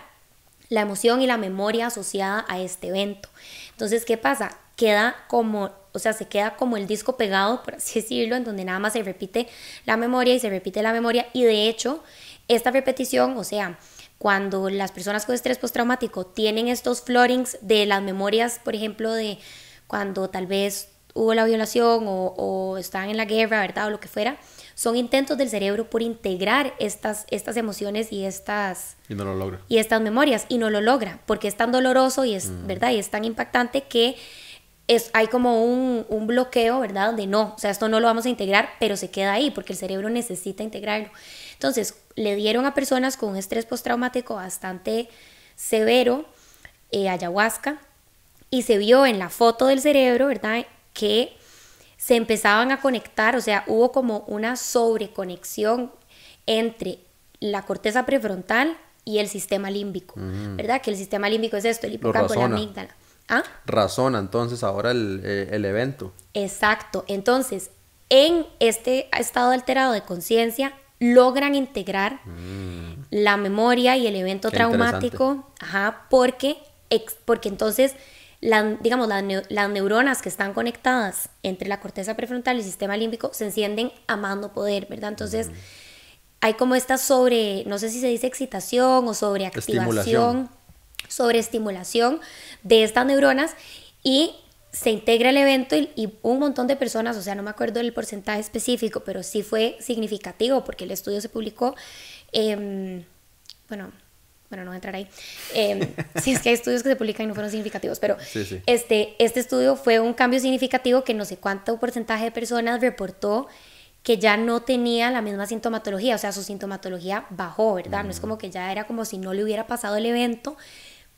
la emoción y la memoria asociada a este evento. Entonces, ¿qué pasa? Queda como, o sea, se queda como el disco pegado, por así decirlo, en donde nada más se repite la memoria y se repite la memoria. Y de hecho, esta repetición, o sea, cuando las personas con estrés postraumático tienen estos floorings de las memorias, por ejemplo, de cuando tal vez hubo la violación o, están en la guerra, ¿verdad? O lo que fuera, son intentos del cerebro por integrar estas, estas emociones y estas... Y no lo logra. Y estas memorias, y no lo logra, porque es tan doloroso y es, mm. ¿verdad? Y es tan impactante que es, hay como un, un, bloqueo, ¿verdad? Donde no, o sea, esto no lo vamos a integrar, pero se queda ahí, porque el cerebro necesita integrarlo. Entonces, le dieron a personas con un estrés postraumático bastante severo eh, ayahuasca, y se vio en la foto del cerebro, ¿verdad? Que se empezaban a conectar, o sea, hubo como una sobreconexión entre la corteza prefrontal y el sistema límbico, mm. ¿verdad? Que el sistema límbico es esto, el hipocampo, la amígdala. ¿Ah? Razona entonces ahora el, eh, el evento. Exacto, entonces en este estado alterado de conciencia logran integrar mm. la memoria y el evento traumático, ajá, porque, porque entonces digamos, las neuronas que están conectadas entre la corteza prefrontal y el sistema límbico se encienden amando poder, ¿verdad? Entonces, hay como esta sobre, no sé si se dice excitación o sobreactivación, sobreestimulación de estas neuronas y se integra el evento y, un montón de personas, o sea, no me acuerdo del porcentaje específico, pero sí fue significativo porque el estudio se publicó, eh, bueno, bueno, no voy a entrar ahí, eh, si es que hay estudios que se publican y no fueron significativos, pero Este, este estudio fue un cambio significativo que no sé cuánto porcentaje de personas reportó que ya no tenía la misma sintomatología, o sea, su sintomatología bajó, ¿verdad? No es como que ya era como si no le hubiera pasado el evento,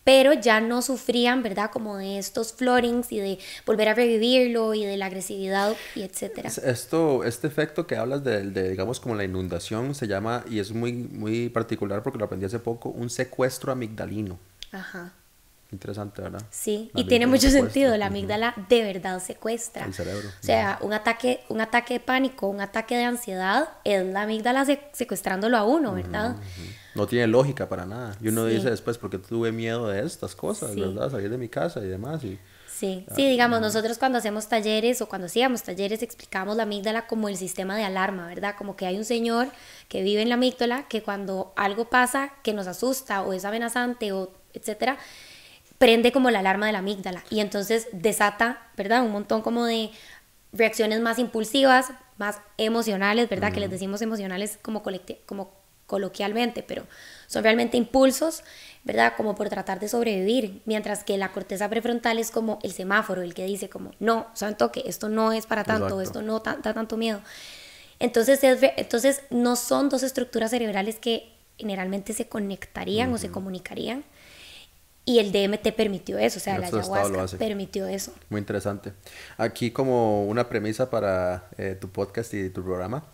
pero ya no sufrían, ¿verdad? Como de estos floorings y de volver a revivirlo y de la agresividad y etcétera. Esto, este efecto que hablas de, de, digamos, como la inundación se llama, y es muy, muy particular porque lo aprendí hace poco, un secuestro amigdalino. Ajá. Interesante, ¿verdad? Sí, y tiene mucho sentido. La amígdala de verdad secuestra. El cerebro. O sea, un ataque, un ataque de pánico, un ataque de ansiedad, es la amígdala secuestrándolo a uno, ¿verdad? No tiene lógica para nada. Y uno dice después, porque tuve miedo de estas cosas, ¿verdad? Salir de mi casa y demás. Y, sí, sí, digamos, nosotros cuando hacemos talleres o cuando hacíamos talleres explicamos la amígdala como el sistema de alarma, ¿verdad? Como que hay un señor que vive en la amígdala que cuando algo pasa que nos asusta o es amenazante o etcétera, prende como la alarma de la amígdala y entonces desata, ¿verdad? Un montón como de reacciones más impulsivas, más emocionales, ¿verdad? Que les decimos emocionales como, como coloquialmente, pero son realmente impulsos, ¿verdad? Como por tratar de sobrevivir, mientras que la corteza prefrontal es como el semáforo, el que dice como, no, saben toque, esto no es para tanto, esto no da tanto miedo. Entonces, entonces no son dos estructuras cerebrales que generalmente se conectarían o se comunicarían, y el DMT permitió eso, o sea, la ayahuasca permitió eso. Muy interesante. Aquí como una premisa para eh, tu podcast y tu programa,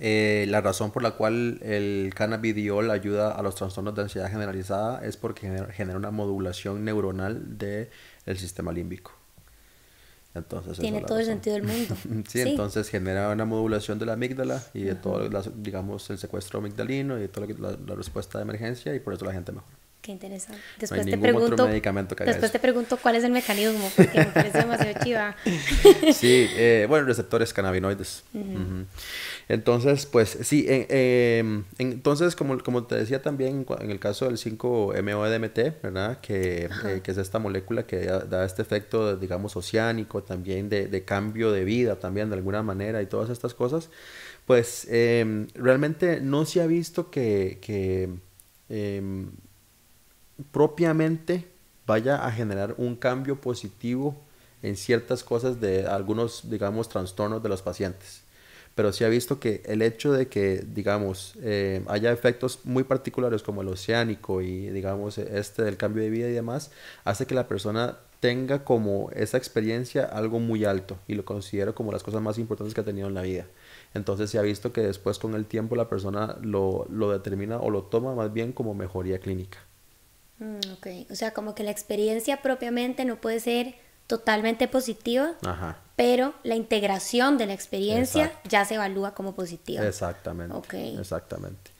eh, la razón por la cual el cannabidiol ayuda a los trastornos de ansiedad generalizada es porque genera, una modulación neuronal del el sistema límbico. Entonces, Tiene todo el sentido del mundo. sí, entonces genera una modulación de la amígdala y de todo, digamos, el secuestro amigdalino y toda la, la, respuesta de emergencia y por eso la gente mejora. Qué interesante. No Después te pregunto. Después te pregunto cuál es el mecanismo, porque me parece demasiado chiva. Sí, eh, bueno, receptores cannabinoides. Entonces, pues sí, em, entonces como, como te decía también en el caso del 5-MeO-DMT, ¿verdad? Que, eh, que es esta molécula que da, da este efecto, digamos, oceánico, también de, de cambio de vida, también de alguna manera y todas estas cosas, pues em, realmente no se ha visto que, que em, propiamente vaya a generar un cambio positivo en ciertas cosas de algunos, digamos, trastornos de los pacientes. Pero sí ha visto que el hecho de que, digamos, eh, haya efectos muy particulares como el oceánico y, digamos, este del cambio de vida y demás, hace que la persona tenga como esa experiencia algo muy alto y lo considero como las cosas más importantes que ha tenido en la vida. Entonces se ha visto que después con el tiempo la persona lo, lo determina o lo toma más bien como mejoría clínica. Mm, ok, o sea, como que la experiencia propiamente no puede ser totalmente positiva, Ajá. pero la integración de la experiencia Exacto. ya se evalúa como positiva. Exactamente. Exactamente.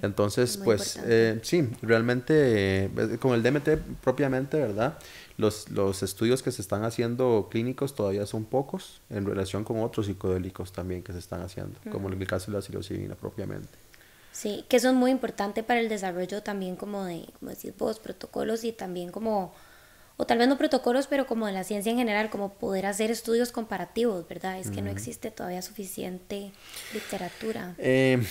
Entonces, muy pues eh, sí, realmente eh, con el DMT propiamente, ¿verdad? Los, los estudios que se están haciendo clínicos todavía son pocos en relación con otros psicodélicos también que se están haciendo, como en el caso de la psilocibina propiamente. Sí, que eso es muy importante para el desarrollo también como de, como decís vos, protocolos y también como, o tal vez no protocolos, pero como de la ciencia en general, como poder hacer estudios comparativos, ¿verdad? Es que no existe todavía suficiente literatura. Eh,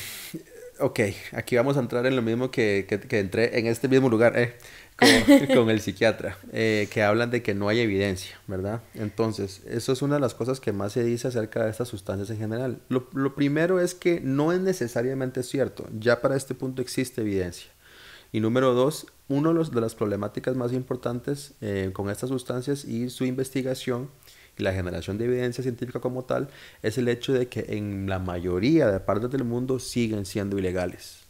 ok, aquí vamos a entrar en lo mismo que, que, que entré en este mismo lugar, eh, con, el psiquiatra, eh, que hablan de que no hay evidencia, ¿verdad? Entonces, eso es una de las cosas que más se dice acerca de estas sustancias en general. Lo, primero es que no es necesariamente cierto, ya para este punto existe evidencia. Y número dos, los, de las problemáticas más importantes eh, con estas sustancias y su investigación y la generación de evidencia científica como tal es el hecho de que en la mayoría de partes del mundo siguen siendo ilegales.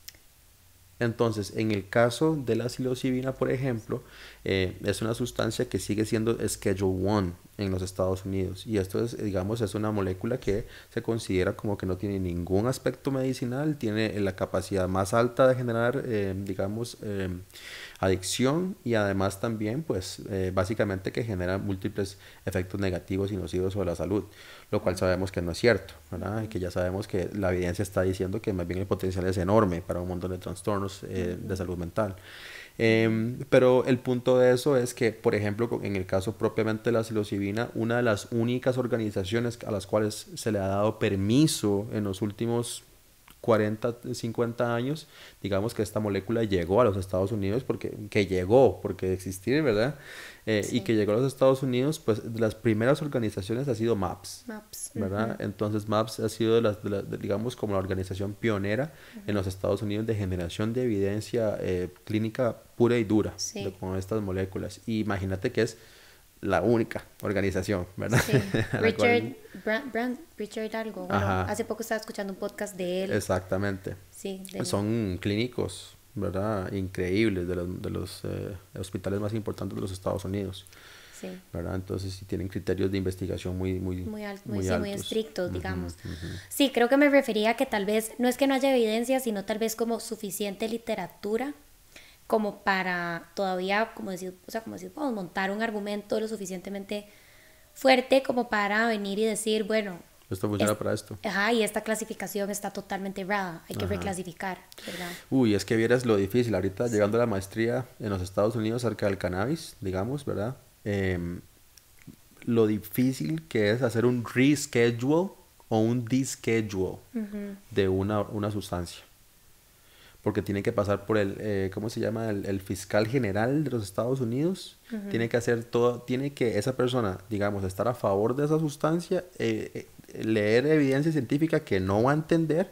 Entonces, en el caso de la psilocibina, por ejemplo, eh, es una sustancia que sigue siendo Schedule 1 en los Estados Unidos. Y esto es, digamos, es una molécula que se considera como que no tiene ningún aspecto medicinal, tiene la capacidad más alta de generar, eh, digamos, eh, adicción y además también, pues, eh, básicamente que genera múltiples efectos negativos y nocivos sobre la salud, lo cual sabemos que no es cierto, ¿verdad? Y que ya sabemos que la evidencia está diciendo que más bien el potencial es enorme para un montón de trastornos de salud mental. Em, pero el punto de eso es que, por ejemplo, en el caso propiamente de la psilocibina, una de las únicas organizaciones a las cuales se le ha dado permiso en los últimos 40, 50 años, digamos que esta molécula llegó a los Estados Unidos, porque que llegó, porque existir, ¿verdad? Eh, Y que llegó a los Estados Unidos, pues de las primeras organizaciones ha sido MAPS. Maps. ¿verdad? Entonces MAPS ha sido, de las, de la- de- digamos, como la organización pionera en los Estados Unidos de generación de evidencia eh, clínica pura y dura Sí. de- con estas moléculas. Y imagínate que es la única organización, ¿verdad? Sí. Richard, cual- Brand, Brand- Richard algo. Bueno, Ajá. hace poco estaba escuchando un podcast de él. Exactamente. Sí, de- Son clínicos, ¿verdad? Increíbles de los, de los eh, hospitales más importantes de los Estados Unidos, sí. ¿verdad? Entonces sí tienen criterios de investigación muy, muy, muy, al- muy, muy sí, muy altos. estrictos, digamos. Sí, creo que me refería a que tal vez no es que no haya evidencia, sino tal vez como suficiente literatura como para todavía, como decir, o sea, como decir, vamos, montar un argumento lo suficientemente fuerte como para venir y decir, bueno, Esto funciona Es- para esto. ajá, y esta clasificación está totalmente errada, hay que Ajá. reclasificar, ¿verdad? Uy, es que vieras lo difícil. Ahorita llegando a la maestría en los Estados Unidos acerca del cannabis, digamos, ¿verdad? Em, lo difícil que es hacer un reschedule o un deschedule de una, una sustancia. Porque tiene que pasar por el, eh, ¿cómo se llama? El, el fiscal general de los Estados Unidos. Tiene que hacer todo, tiene que esa persona, digamos, estar a favor de esa sustancia, eh, eh, leer evidencia científica que no va a entender.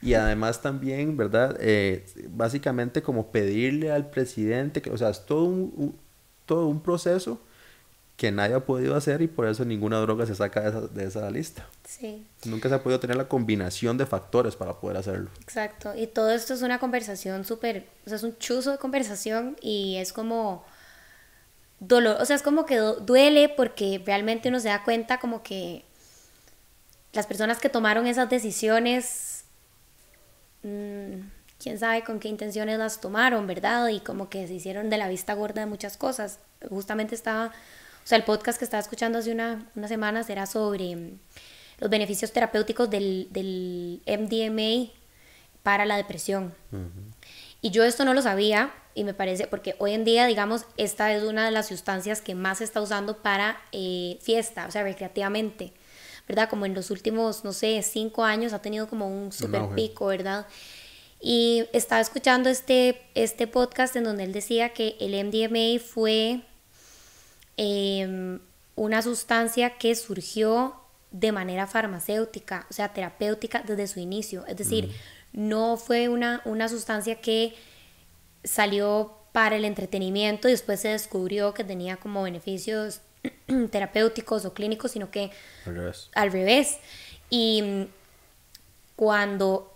Y además también, ¿verdad? Eh, básicamente como pedirle al presidente, que, o sea, es todo un, un- todo un proceso que nadie ha podido hacer y por eso ninguna droga se saca de esa, de esa lista. Sí, Nunca se ha podido tener la combinación de factores para poder hacerlo. exacto. Y todo esto es una conversación súper, o sea, es un chuzo de conversación y es como dolor, o sea, es como que du- duele porque realmente uno se da cuenta como que las personas que tomaron esas decisiones mm, quién sabe con qué intenciones las tomaron, ¿verdad? Y como que se hicieron de la vista gorda de muchas cosas. Justamente estaba, o sea, el podcast que estaba escuchando hace una, unas semanas era sobre mm, los beneficios terapéuticos del, del MDMA para la depresión. Y yo esto no lo sabía y me parece, porque hoy en día, digamos, esta es una de las sustancias que más se está usando para eh, fiesta, o sea, recreativamente, ¿verdad? Como en los últimos, no sé, cinco años ha tenido como un super pico, ¿verdad? Y estaba escuchando este, este podcast en donde él decía que el MDMA fue em, una sustancia que surgió de manera farmacéutica, o sea, terapéutica desde su inicio. Es decir, no fue una, una sustancia que salió para el entretenimiento y después se descubrió que tenía como beneficios terapéuticos o clínicos, sino que al revés. Al revés. Y mm, cuando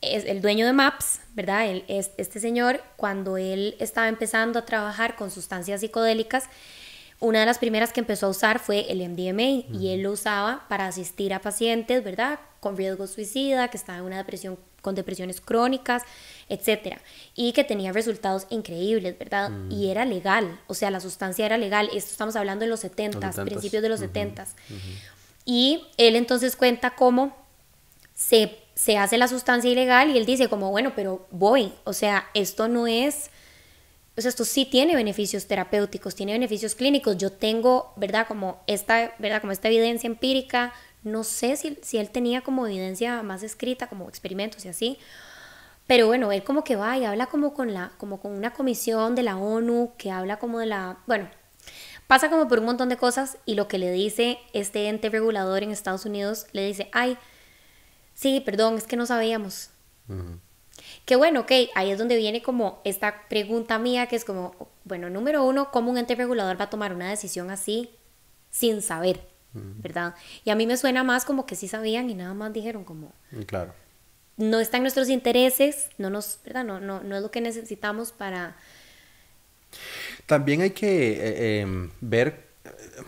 es el dueño de Maps, ¿verdad? es, este señor, cuando él estaba empezando a trabajar con sustancias psicodélicas, una de las primeras que empezó a usar fue el MDMA y él lo usaba para asistir a pacientes, ¿verdad? Con riesgo suicida, que estaban en una depresión, con depresiones crónicas, etcétera, y que tenía resultados increíbles, ¿verdad? Y era legal, o sea, la sustancia era legal. Esto estamos hablando de los 70, principios de los 70. Y él entonces cuenta cómo se se hace la sustancia ilegal y él dice como, bueno, pero voy, o sea, esto no es, o sea, esto sí tiene beneficios terapéuticos, tiene beneficios clínicos, yo tengo, ¿verdad? Como esta, ¿verdad? Como esta evidencia empírica, no sé si, si él tenía como evidencia más escrita, como experimentos y así, pero bueno, él como que va y habla como con, la, como con una comisión de la ONU, que habla como de la, bueno, pasa como por un montón de cosas y lo que le dice este ente regulador en Estados Unidos, le dice, ay, Sí, perdón, es que no sabíamos. Qué bueno, ok, ahí es donde viene como esta pregunta mía que es como, bueno, número uno, ¿cómo un ente regulador va a tomar una decisión así sin saber? ¿Verdad? Y a mí me suena más como que sí sabían y nada más dijeron como... Mm, claro. No están nuestros intereses, no nos, ¿verdad? No, no, no es lo que necesitamos para... También hay que eh, em, ver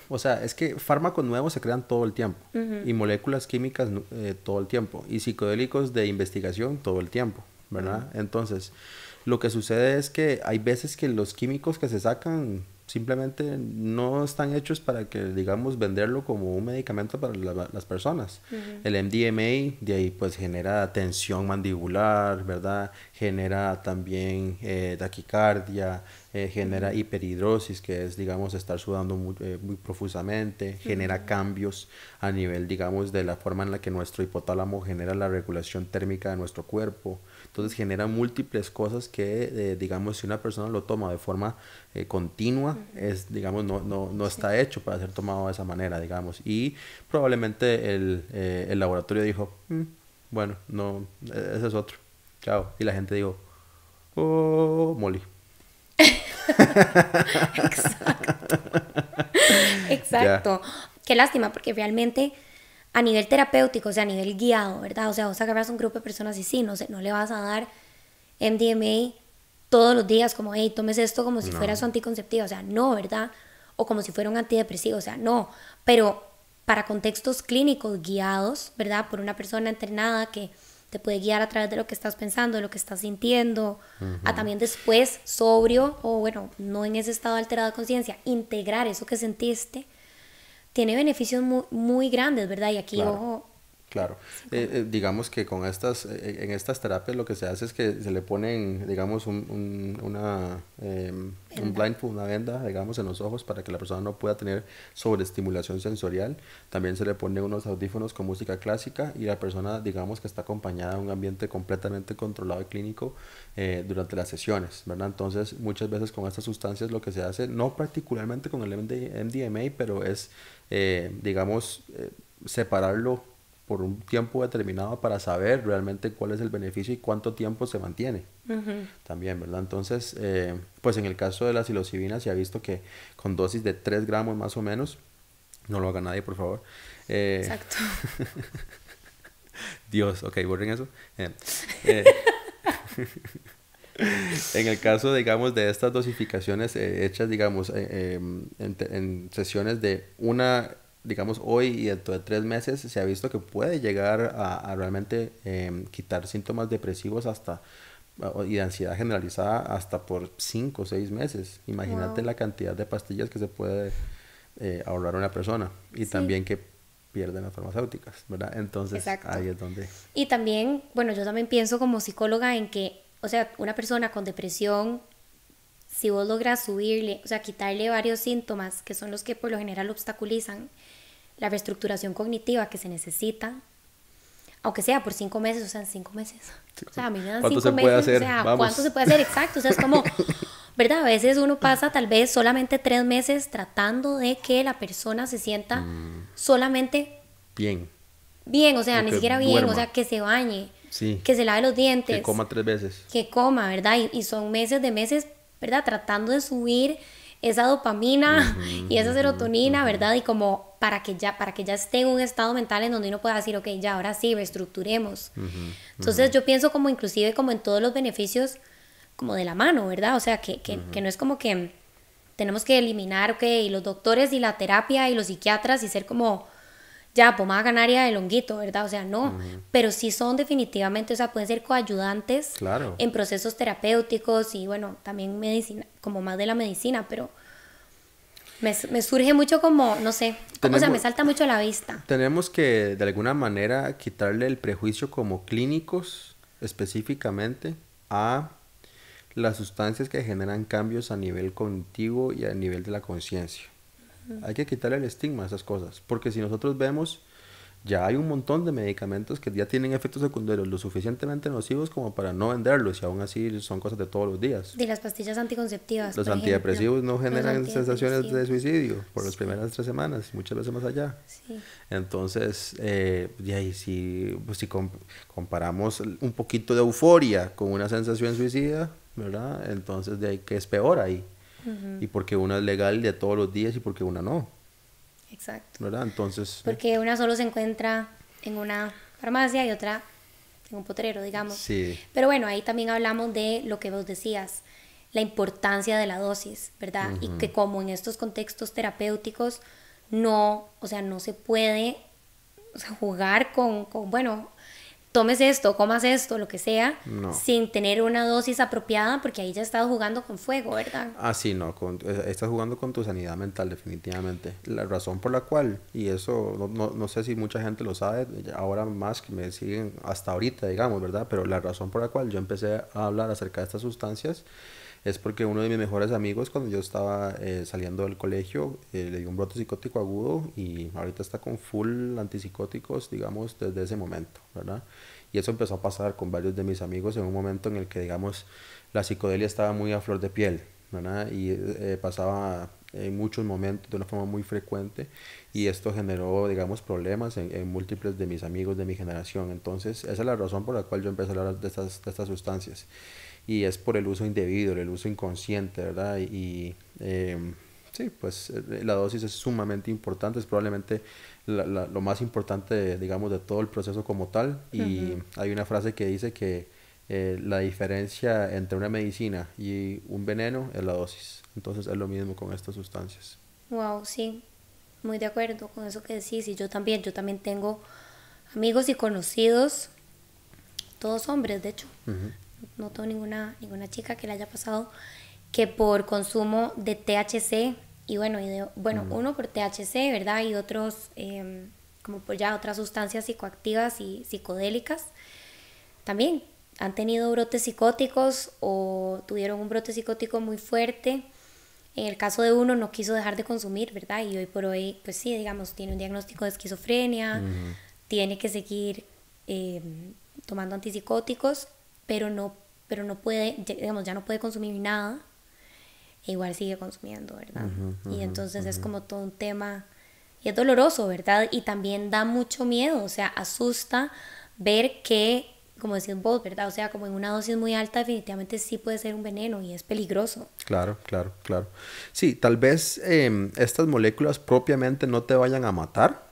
o sea, es que fármacos nuevos se crean todo el tiempo y moléculas químicas eh, todo el tiempo y psicodélicos de investigación todo el tiempo, ¿verdad? Entonces, lo que sucede es que hay veces que los químicos que se sacan simplemente no están hechos para que, digamos, venderlo como un medicamento para las personas. El MDMA de ahí pues genera tensión mandibular, ¿verdad? Genera también eh, taquicardia, eh, genera hiperhidrosis, que es, digamos, estar sudando muy, eh, muy profusamente, genera cambios a nivel, digamos, de la forma en la que nuestro hipotálamo genera la regulación térmica de nuestro cuerpo. Entonces genera múltiples cosas que, eh, digamos, si una persona lo toma de forma eh, continua, es, digamos, no, no, no está hecho para ser tomado de esa manera, digamos. Y probablemente el, eh, el laboratorio dijo, mm, bueno, no, ese es otro. Chao. Y la gente dijo, oh, Molly. Exacto. Exacto. Qué lástima, porque realmente a nivel terapéutico, o sea, a nivel guiado, ¿verdad? O sea, vos agarras un grupo de personas y sí, no, sé, no le vas a dar MDMA todos los días como, hey, tomes esto como si fuera su anticonceptivo, o sea, no, ¿verdad? O como si fuera un antidepresivo, o sea, no. Pero para contextos clínicos guiados, ¿verdad? Por una persona entrenada que te puede guiar a través de lo que estás pensando, de lo que estás sintiendo, a también después sobrio o bueno, no en ese estado alterado de conciencia, integrar eso que sentiste tiene beneficios muy, muy grandes, ¿verdad? Y aquí, ojo, Claro, eh, eh, digamos que con estas, eh, en estas terapias lo que se hace es que se le ponen, digamos, un, un una, em, un blindfold, una venda, digamos, en los ojos para que la persona no pueda tener sobreestimulación sensorial. También se le pone unos audífonos con música clásica y la persona, digamos, que está acompañada en un ambiente completamente controlado y clínico durante las sesiones, ¿verdad? Entonces, muchas veces con estas sustancias lo que se hace, no particularmente con el MDMA, pero es, digamos, separarlo por un tiempo determinado para saber realmente cuál es el beneficio y cuánto tiempo se mantiene. También, ¿verdad? Entonces, eh, pues en el caso de la psilocibina se ha visto que con dosis de 3 gramos más o menos, no lo haga nadie, por favor. Eh, Exacto. Dios, ok, borren eso. Eh, en el caso, digamos, de estas dosificaciones hechas, digamos, en, en sesiones de una digamos, hoy y dentro de tres meses se ha visto que puede llegar a, realmente em, quitar síntomas depresivos hasta y de ansiedad generalizada hasta por 5 o 6 meses. Imagínate la cantidad de pastillas que se puede eh, ahorrar una persona y también que pierden las farmacéuticas, ¿verdad? Entonces ahí es donde... Y también, bueno, yo también pienso como psicóloga en que, o sea, una persona con depresión, si vos logras subirle, o sea, quitarle varios síntomas que son los que por lo general obstaculizan la reestructuración cognitiva que se necesita, aunque sea por cinco meses, o sea, en cinco meses. O sea, a mí me dan cinco meses, o sea, ¿cuánto se puede hacer exacto? O sea, es como, ¿verdad? A veces uno pasa tal vez solamente tres meses tratando de que la persona se sienta mm. solamente bien. Bien, o sea, ni siquiera bien, o sea, que se bañe, que se lave los dientes. Que coma tres veces. Que coma, ¿verdad? Y, son meses de meses, ¿verdad? Tratando de subir esa dopamina y esa serotonina, ¿verdad? Y como para que ya para que ya esté en un estado mental en donde uno pueda decir, ok, ya ahora sí, reestructuremos. Entonces yo pienso como inclusive como en todos los beneficios como de la mano, ¿verdad? O sea, que, que, que no es como que tenemos que eliminar, ok, y los doctores y la terapia y los psiquiatras y ser como, ya, pomada canaria del honguito, ¿verdad? O sea, no, pero sí son definitivamente, o sea, pueden ser coayudantes claro. en procesos terapéuticos y bueno, también medicina, como más de la medicina, pero me, me surge mucho como, no sé, o sea, me salta mucho a la vista. Tenemos que de alguna manera quitarle el prejuicio como clínicos específicamente a las sustancias que generan cambios a nivel cognitivo y a nivel de la conciencia. Hay que quitarle el estigma a esas cosas, porque si nosotros vemos, ya hay un montón de medicamentos que ya tienen efectos secundarios lo suficientemente nocivos como para no venderlos y aún así son cosas de todos los días. De las pastillas anticonceptivas. Los antidepresivos no generan sensaciones de suicidio por las primeras tres semanas, muchas veces más allá. Sí. Entonces, eh, y ahí si, pues, si comparamos un poquito de euforia con una sensación suicida, ¿verdad? Entonces, de ahí que es peor ahí. Y porque una es legal de todos los días y porque una no. Exacto. ¿Verdad? Entonces. Porque una solo se encuentra en una farmacia y otra en un potrero, digamos. Sí. Pero bueno, ahí también hablamos de lo que vos decías, la importancia de la dosis, ¿verdad? Y que como en estos contextos terapéuticos no, o sea, no se puede jugar con, con, bueno, tomes esto, comas esto, lo que sea, sin tener una dosis apropiada, porque ahí ya estás jugando con fuego, ¿verdad? Ah, sí, no, eh, estás jugando con tu sanidad mental, definitivamente. La razón por la cual, y eso no, no, no, sé si mucha gente lo sabe, ahora más que me siguen hasta ahorita, digamos, ¿verdad? Pero la razón por la cual yo empecé a hablar acerca de estas sustancias es porque uno de mis mejores amigos, cuando yo estaba eh, saliendo del colegio, eh, le dio un brote psicótico agudo y ahorita está con full antipsicóticos, digamos, desde ese momento, ¿verdad? Y eso empezó a pasar con varios de mis amigos en un momento en el que, digamos, la psicodelia estaba muy a flor de piel, ¿verdad? Y eh, pasaba en muchos momentos de una forma muy frecuente y esto generó, digamos, problemas en, en, múltiples de mis amigos de mi generación. Entonces, esa es la razón por la cual yo empecé a hablar de estas, de estas sustancias y es por el uso indebido, el uso inconsciente, ¿verdad? Y em, sí, pues eh, la dosis es sumamente importante, es probablemente lo más importante, digamos, de todo el proceso como tal. Y hay una frase que dice que eh, la diferencia entre una medicina y un veneno es la dosis. Entonces es lo mismo con estas sustancias. Wow, sí, muy de acuerdo con eso que decís. Y yo también, yo también tengo amigos y conocidos, todos hombres, de hecho, no tengo ninguna, ninguna chica que le haya pasado que por consumo de THC y bueno, y bueno uno por THC, ¿verdad? Y otros em, como por ya otras sustancias psicoactivas y psicodélicas, también han tenido brotes psicóticos o tuvieron un brote psicótico muy fuerte. En el caso de uno no quiso dejar de consumir, ¿verdad? Y hoy por hoy, pues sí, digamos, tiene un diagnóstico de esquizofrenia, tiene que seguir em, tomando antipsicóticos pero no, pero no puede, digamos, ya no puede consumir nada, e igual sigue consumiendo, ¿verdad? y entonces es como todo un tema, y es doloroso, ¿verdad? Y también da mucho miedo, o sea, asusta ver que, como decís vos, ¿verdad? O sea, como en una dosis muy alta definitivamente sí puede ser un veneno y es peligroso. Claro, claro, claro. Sí, tal vez em, estas moléculas propiamente no te vayan a matar,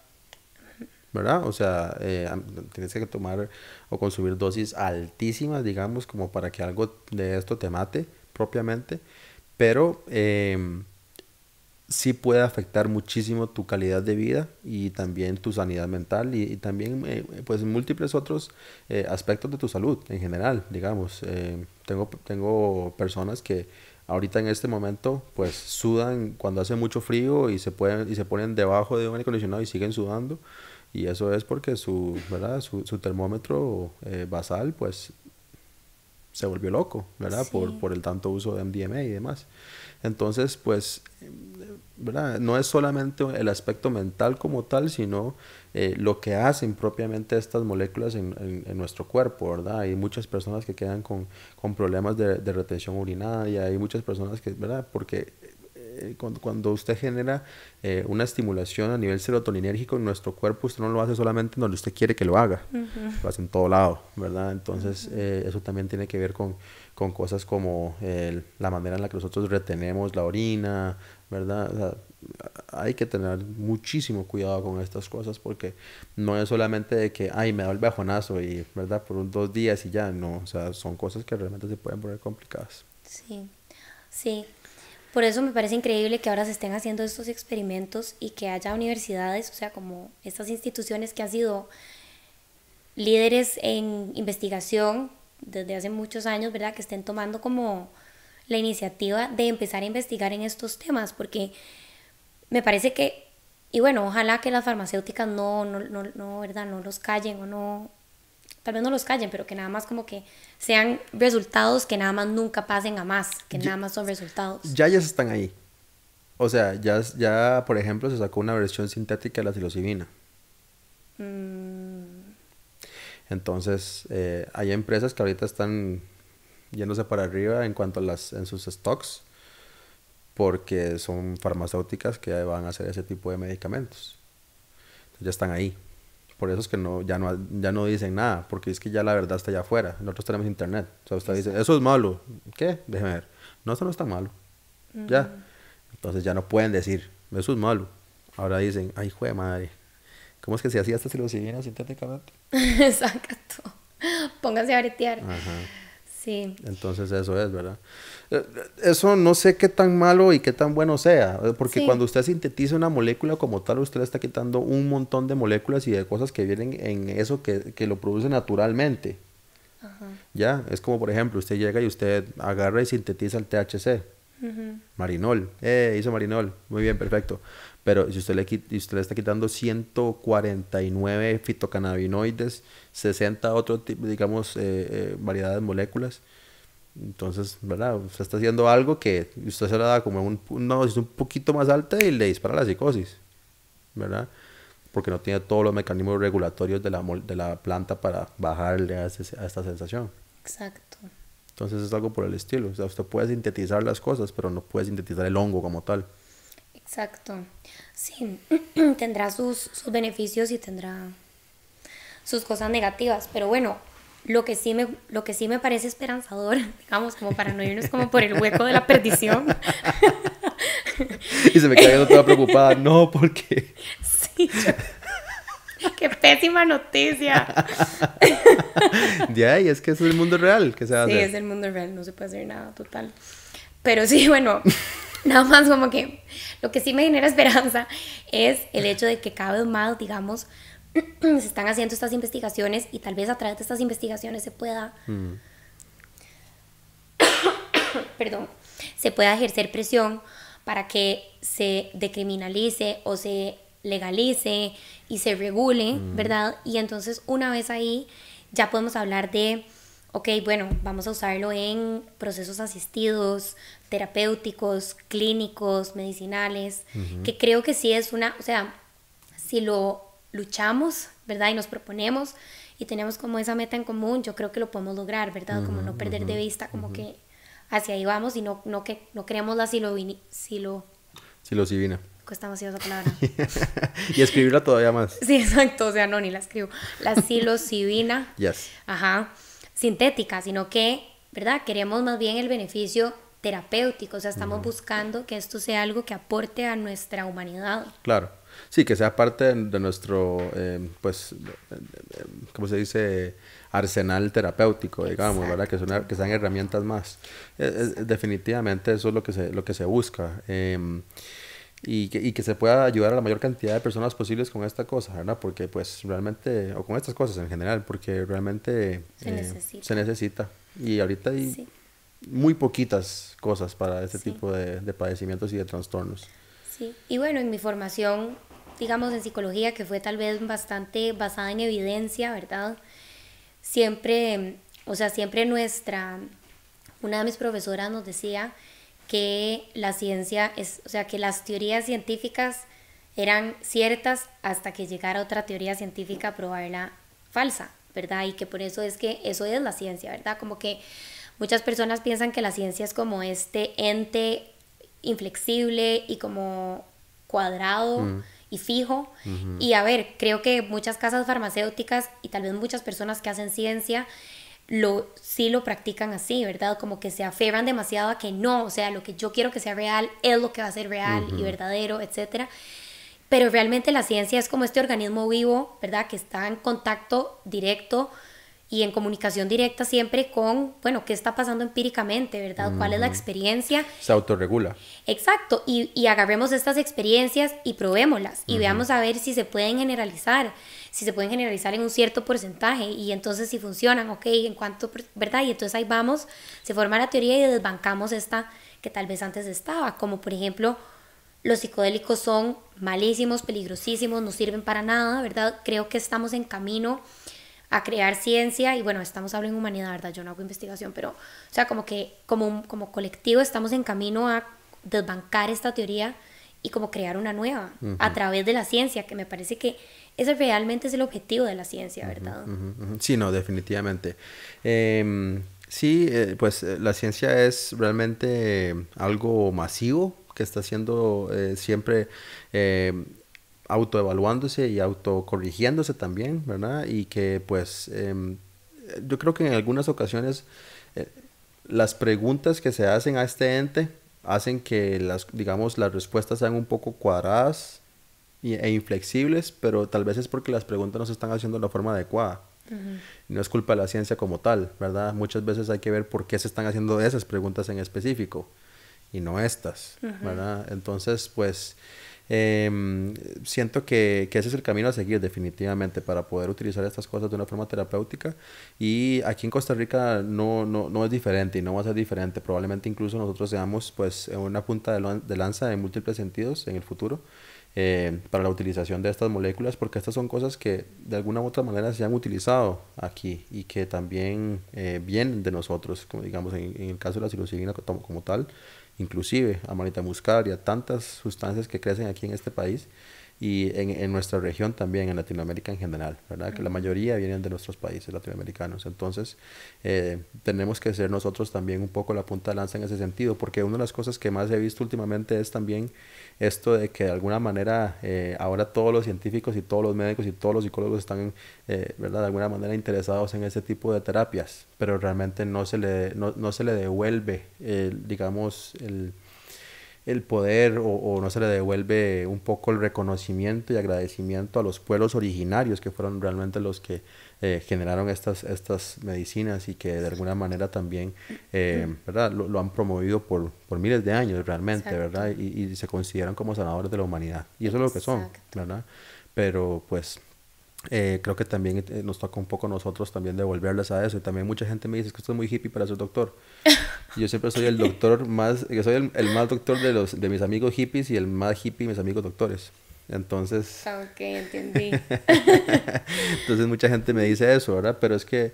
O sea, eh, tienes que tomar o consumir dosis altísimas, digamos, como para que algo de esto te mate propiamente, pero em, sí puede afectar muchísimo tu calidad de vida y también tu sanidad mental y, también eh, pues múltiples otros eh, aspectos de tu salud en general, digamos. Eh, tengo, tengo personas que ahorita en este momento pues sudan cuando hace mucho frío y se, pueden, y se ponen debajo de un aire acondicionado y siguen sudando y eso es porque su, ¿verdad? su, su termómetro basal pues se volvió loco, ¿verdad? Por, por el tanto uso de MDMA y demás. Entonces, pues, ¿verdad? No es solamente el aspecto mental como tal, sino eh, lo que hacen propiamente estas moléculas en, en, nuestro cuerpo, ¿verdad? Hay muchas personas que quedan con, con problemas de, de, retención urinaria, hay muchas personas que, ¿verdad? Porque eh, cuando, cuando, usted genera eh, una estimulación a nivel serotoninérgico en nuestro cuerpo, usted no lo hace solamente donde usted quiere que lo haga, lo hace en todo lado, ¿verdad? Entonces, eso también tiene que ver con con cosas como la manera en la que nosotros retenemos la orina, ¿verdad? hay que tener muchísimo cuidado con estas cosas porque no es solamente de que, ay, me da el bajonazo y, ¿verdad? Por un, dos días y ya, no, o sea, son cosas que realmente se pueden poner complicadas. Sí, sí. Por eso me parece increíble que ahora se estén haciendo estos experimentos y que haya universidades, o sea, como estas instituciones que han sido líderes en investigación desde hace muchos años, ¿verdad? Que estén tomando como la iniciativa de empezar a investigar en estos temas, porque me parece que, y bueno, ojalá que las farmacéuticas no, no, no, no, ¿verdad? No los callen o no, tal vez no los callen, pero que nada más como que sean resultados que nada más nunca pasen a más, que nada más son resultados. Ya ya están ahí. O sea, ya, ya, por ejemplo, se sacó una versión sintética de la psilocibina. Mm. Entonces, eh, hay empresas que ahorita están yéndose para arriba en cuanto a las en sus stocks porque son farmacéuticas que van a hacer ese tipo de medicamentos. Entonces, ya están ahí. Por eso es que no, ya, no, ya no dicen nada, porque es que ya la verdad está allá afuera. Nosotros tenemos internet. O sea, usted dice, eso es malo. ¿Qué? Déjeme ver. No, eso no es tan malo. Ya. Entonces ya no pueden decir, eso es malo. Ahora dicen, ay, jue madre, ¿Cómo es que se hacía esta psilocibina sintéticamente? Exacto. Pónganse a bretear. Ajá. Sí. Entonces eso es, ¿verdad? Eh, eso no sé qué tan malo y qué tan bueno sea, eh, porque cuando usted sintetiza una molécula como tal, usted está quitando un montón de moléculas y de cosas que vienen en eso que, que lo produce naturalmente. Ajá. Ya, es como por ejemplo, usted llega y usted agarra y sintetiza el THC. Marinol, eh, hizo marinol, muy bien, perfecto. Pero si usted le, usted le está quitando 149 fitocannabinoides, 60 otros, digamos, eh, eh, variedades de moléculas, entonces, ¿verdad? Usted está haciendo algo que usted se le da como un, una dosis un poquito más alta y le dispara la psicosis, ¿verdad? Porque no tiene todos los mecanismos regulatorios de la, de la planta para bajarle a, a esta sensación. Exacto. Entonces es algo por el estilo. O sea, usted puede sintetizar las cosas, pero no puede sintetizar el hongo como tal. Exacto. Sí, tendrá sus, sus beneficios y tendrá sus cosas negativas, pero bueno, lo que sí me, lo que sí me parece esperanzador, digamos, como para no irnos como por el hueco de la perdición. y se me queda toda preocupada, no, porque... Sí, qué pésima noticia. De ahí, es que es el mundo real que se hace. Sí, es el mundo real, no se puede hacer nada, total. Pero sí, bueno, Nada más como que lo que sí me genera esperanza es el hecho de que cada vez más, digamos, se están haciendo estas investigaciones y tal vez a través de estas investigaciones se pueda, mm. perdón, se pueda ejercer presión para que se decriminalice o se legalice y se regule, mm. ¿verdad? Y entonces una vez ahí ya podemos hablar de ok, bueno, vamos a usarlo en procesos asistidos, terapéuticos, clínicos, medicinales, que creo que sí es una, o sea, si lo luchamos, ¿verdad? Y nos proponemos y tenemos como esa meta en común, yo creo que lo podemos lograr, ¿verdad? como no perder de vista, como que hacia ahí vamos y no, no, que, no queremos la silo... silo Psilocibina. Cuesta demasiado esa palabra. y escribirla todavía más. Sí, exacto, o sea, no, ni la escribo. La psilocibina. yes. Ajá sintética, sino que, ¿verdad? Queremos más bien el beneficio terapéutico, o sea, estamos buscando que esto sea algo que aporte a nuestra humanidad. Claro, sí, que sea parte de nuestro, eh, pues, ¿cómo se dice? Arsenal terapéutico, digamos, ¿verdad? Que, son, que sean herramientas más. definitivamente eso es lo que se, lo que se busca. Y que, y que se pueda ayudar a la mayor cantidad de personas posibles con esta cosa, ¿verdad? Porque pues realmente, o con estas cosas en general, porque realmente se, eh, necesita. se necesita. Y ahorita hay muy poquitas cosas para este tipo de, de, padecimientos y de trastornos. Sí, y bueno, en mi formación, digamos en psicología, que fue tal vez bastante basada en evidencia, ¿verdad? Siempre, o sea, siempre nuestra, una de mis profesoras nos decía, que la ciencia es, o sea, que las teorías científicas eran ciertas hasta que llegara otra teoría científica a probarla falsa, ¿verdad? Y que por eso es que eso es la ciencia, ¿verdad? Como que muchas personas piensan que la ciencia es como este ente inflexible y como cuadrado mm. y fijo. Y a ver, creo que muchas casas farmacéuticas y tal vez muchas personas que hacen ciencia lo, sí lo practican así, ¿verdad? Como que se aferran demasiado a que no, o sea, lo que yo quiero que sea real es lo que va a ser real y verdadero, etc. Pero realmente la ciencia es como este organismo vivo, ¿verdad? Que está en contacto directo y en comunicación directa siempre con, bueno, qué está pasando empíricamente, ¿verdad? ¿Cuál es la experiencia? Se autorregula. Exacto, y, y agarremos estas experiencias y probémoslas y veamos a ver si se pueden generalizar, si se pueden generalizar en un cierto porcentaje y entonces si funcionan, ok, en cuanto, ¿verdad? Y entonces ahí vamos, se forma la teoría y desbancamos esta que tal vez antes estaba, como por ejemplo, los psicodélicos son malísimos, peligrosísimos, no sirven para nada, ¿verdad? Creo que estamos en camino a crear ciencia y bueno, estamos hablando en humanidad, ¿verdad? Yo no hago investigación, pero, o sea, como que como, como colectivo estamos en camino a desbancar esta teoría y como crear una nueva a través de la ciencia, que me parece que ese realmente es el objetivo de la ciencia, ¿verdad? Sí, no, definitivamente. Em, sí, eh, pues eh, la ciencia es realmente algo masivo que está siendo eh, siempre autoevaluándose y autocorrigiéndose también, ¿verdad? Y que pues em, yo creo que en algunas ocasiones eh, las preguntas que se hacen a este ente hacen que las, digamos, las respuestas sean un poco cuadradas e inflexibles, pero tal vez es porque las preguntas no se están haciendo de la forma adecuada. No es culpa de la ciencia como tal, ¿verdad? Muchas veces hay que ver por qué se están haciendo esas preguntas en específico y no estas, ¿verdad? Entonces, pues eh, siento que, que, ese es el camino a seguir definitivamente para poder utilizar estas cosas de una forma terapéutica y aquí en Costa Rica no, no, no es diferente y no va a ser diferente. Probablemente incluso nosotros seamos pues una punta de, de lanza en múltiples sentidos en el futuro. Eh, para la utilización de estas moléculas, porque estas son cosas que de alguna u otra manera se han utilizado aquí y que también eh, vienen de nosotros, como digamos en, el caso de la psilocibina como, como tal, inclusive a manita muscaria, tantas sustancias que crecen aquí en este país y en, en, nuestra región también, en Latinoamérica en general, ¿verdad? Que la mayoría vienen de nuestros países latinoamericanos. Entonces, eh, tenemos que ser nosotros también un poco la punta de lanza en ese sentido, porque una de las cosas que más he visto últimamente es también esto de que de alguna manera eh, ahora todos los científicos y todos los médicos y todos los psicólogos están, eh, ¿verdad? De alguna manera interesados en ese tipo de terapias, pero realmente no se le, no, no se le devuelve, digamos, el el poder o, no se le devuelve un poco el reconocimiento y agradecimiento a los pueblos originarios que fueron realmente los que eh, generaron estas, estas medicinas y que de alguna manera también eh, ¿verdad? Lo, han promovido por, por, miles de años realmente, ¿verdad? Y, y, se consideran como sanadores de la humanidad. Y eso es lo que son, ¿verdad? Pero pues eh, creo que también eh, nos toca un poco nosotros también devolverles a eso. Y también mucha gente me dice que esto es muy hippie para ser doctor. yo siempre soy el doctor más, yo soy el, más doctor de, los, de mis amigos hippies y el más hippie de mis amigos doctores. Entonces... Ok, entendí. Entonces mucha gente me dice eso, ¿verdad? Pero es que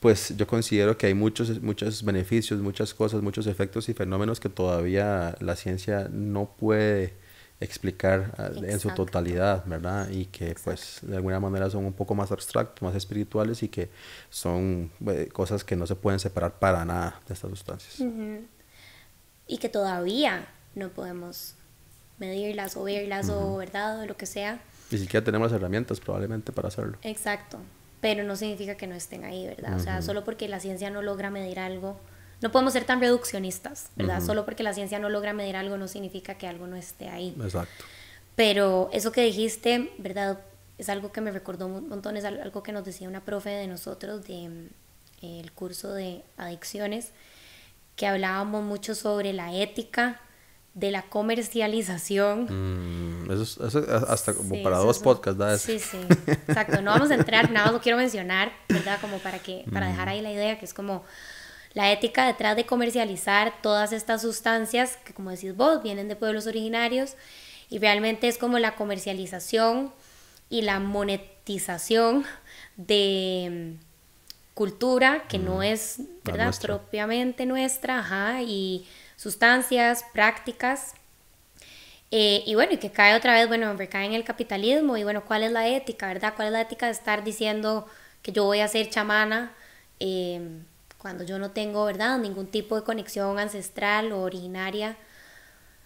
pues yo considero que hay muchos, muchos beneficios, muchas cosas, muchos efectos y fenómenos que todavía la ciencia no puede explicar ah, en su totalidad, ¿verdad? Y que pues de alguna manera son un poco más abstractos, más espirituales y que son eh, cosas que no se pueden separar para nada de estas sustancias. Y que todavía no podemos medirlas o verlas o, ¿verdad? O lo que sea. Ni siquiera tenemos las herramientas probablemente para hacerlo. Exacto, pero no significa que no estén ahí, ¿verdad? O sea, solo porque la ciencia no logra medir algo no podemos ser tan reduccionistas, ¿verdad? Solo porque la ciencia no logra medir algo no significa que algo no esté ahí. Exacto. Pero eso que dijiste, ¿verdad? Es algo que me recordó un montón, es algo que nos decía una profe de nosotros del de, el curso de adicciones, que hablábamos mucho sobre la ética de la comercialización. Mm, eso, es, hasta como para dos podcasts, ¿verdad? Sí, sí, exacto. No vamos a entrar, nada más lo quiero mencionar, ¿verdad? Como para, que, para dejar mm. ahí la idea, que es como la ética detrás de comercializar todas estas sustancias que, como decís vos, vienen de pueblos originarios y realmente es como la comercialización y la monetización de mm, cultura que no mm, es, ¿verdad? Propiamente nuestra, ajá, y sustancias, prácticas. Eh, y bueno, y que cae otra vez, bueno, recae en el capitalismo y bueno, ¿cuál es la ética, verdad? ¿Cuál es la ética de estar diciendo que yo voy a ser chamana eh, cuando yo no tengo, verdad, ningún tipo de conexión ancestral o originaria?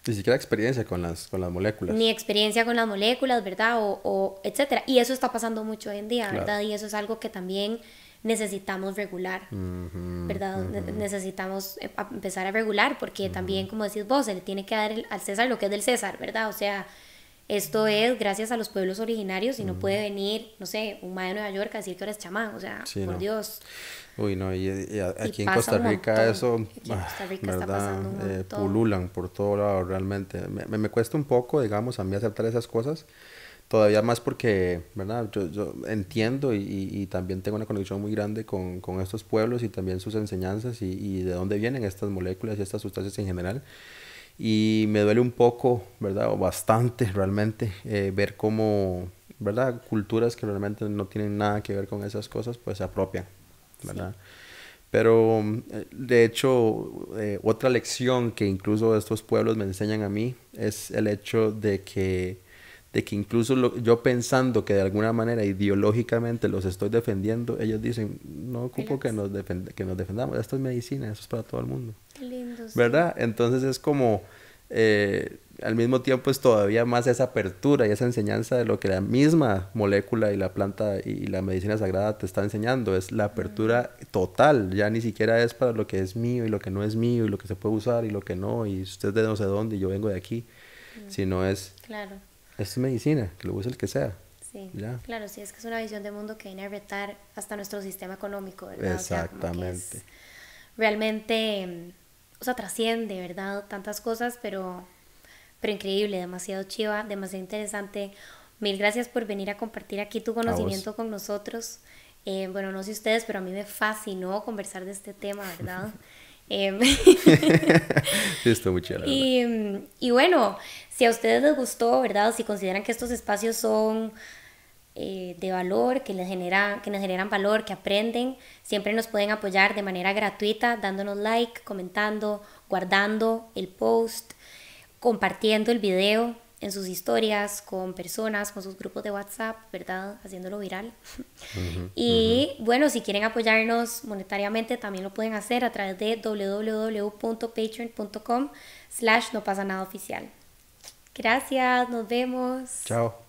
Ni siquiera experiencia con las, con las moléculas. Ni experiencia con las moléculas, ¿verdad? O, o etcétera. Y eso está pasando mucho hoy en día, ¿verdad? Y eso es algo que también necesitamos regular, ¿verdad? Necesitamos eh, empezar a regular porque también, como decís vos, se le tiene que dar al César lo que es del César, ¿verdad? O sea, esto es gracias a los pueblos originarios y no puede venir, no sé, un maestro de Nueva York a decir que eres chamán, o sea, por Dios. Uy, no, y, aquí en Costa Rica eso, en Costa Rica está pasando un eh, pululan por todo lado realmente. Me, me, cuesta un poco, digamos, a mí aceptar esas cosas, todavía más porque, ¿verdad? Yo, yo entiendo y, y, también tengo una conexión muy grande con, con estos pueblos y también sus enseñanzas y, y, de dónde vienen estas moléculas y estas sustancias en general. Y me duele un poco, ¿verdad? O bastante realmente eh, ver cómo, ¿verdad? Culturas que realmente no tienen nada que ver con esas cosas, pues se apropian, ¿verdad? Pero eh, de hecho, eh, otra lección que incluso estos pueblos me enseñan a mí es el hecho de que de que incluso yo pensando que de alguna manera ideológicamente los estoy defendiendo, ellos dicen, no ocupo que nos, que nos defendamos, esto es medicina, esto es para todo el mundo. ¿Verdad? Entonces es como, eh, al mismo tiempo es todavía más esa apertura y esa enseñanza de lo que la misma molécula y la planta y la medicina sagrada te está enseñando, es la apertura total, ya ni siquiera es para lo que es mío y lo que no es mío y lo que se puede usar y lo que no, y usted de no sé dónde y yo vengo de aquí, sino es... Claro es medicina, que lo use el que sea. Sí, claro, sí, es que es una visión de mundo que viene a retar hasta nuestro sistema económico, ¿verdad? Exactamente. realmente, o sea, trasciende, ¿verdad? Tantas cosas, pero, pero increíble, demasiado chiva, demasiado interesante. Mil gracias por venir a compartir aquí tu conocimiento con nosotros. Eh, bueno, no sé ustedes, pero a mí me fascinó conversar de este tema, ¿verdad? eh, sí, está muy chévere. Y, y bueno, si a ustedes les gustó, ¿verdad? Si consideran que estos espacios son eh, de valor, que les, genera, que nos generan valor, que aprenden, siempre nos pueden apoyar de manera gratuita, dándonos like, comentando, guardando el post, compartiendo el video en sus historias con personas, con sus grupos de WhatsApp, ¿verdad? Haciéndolo viral. y bueno, si quieren apoyarnos monetariamente, también lo pueden hacer a través de www.patreon.com slash no pasa nada oficial. Gracias, nos vemos. Chao.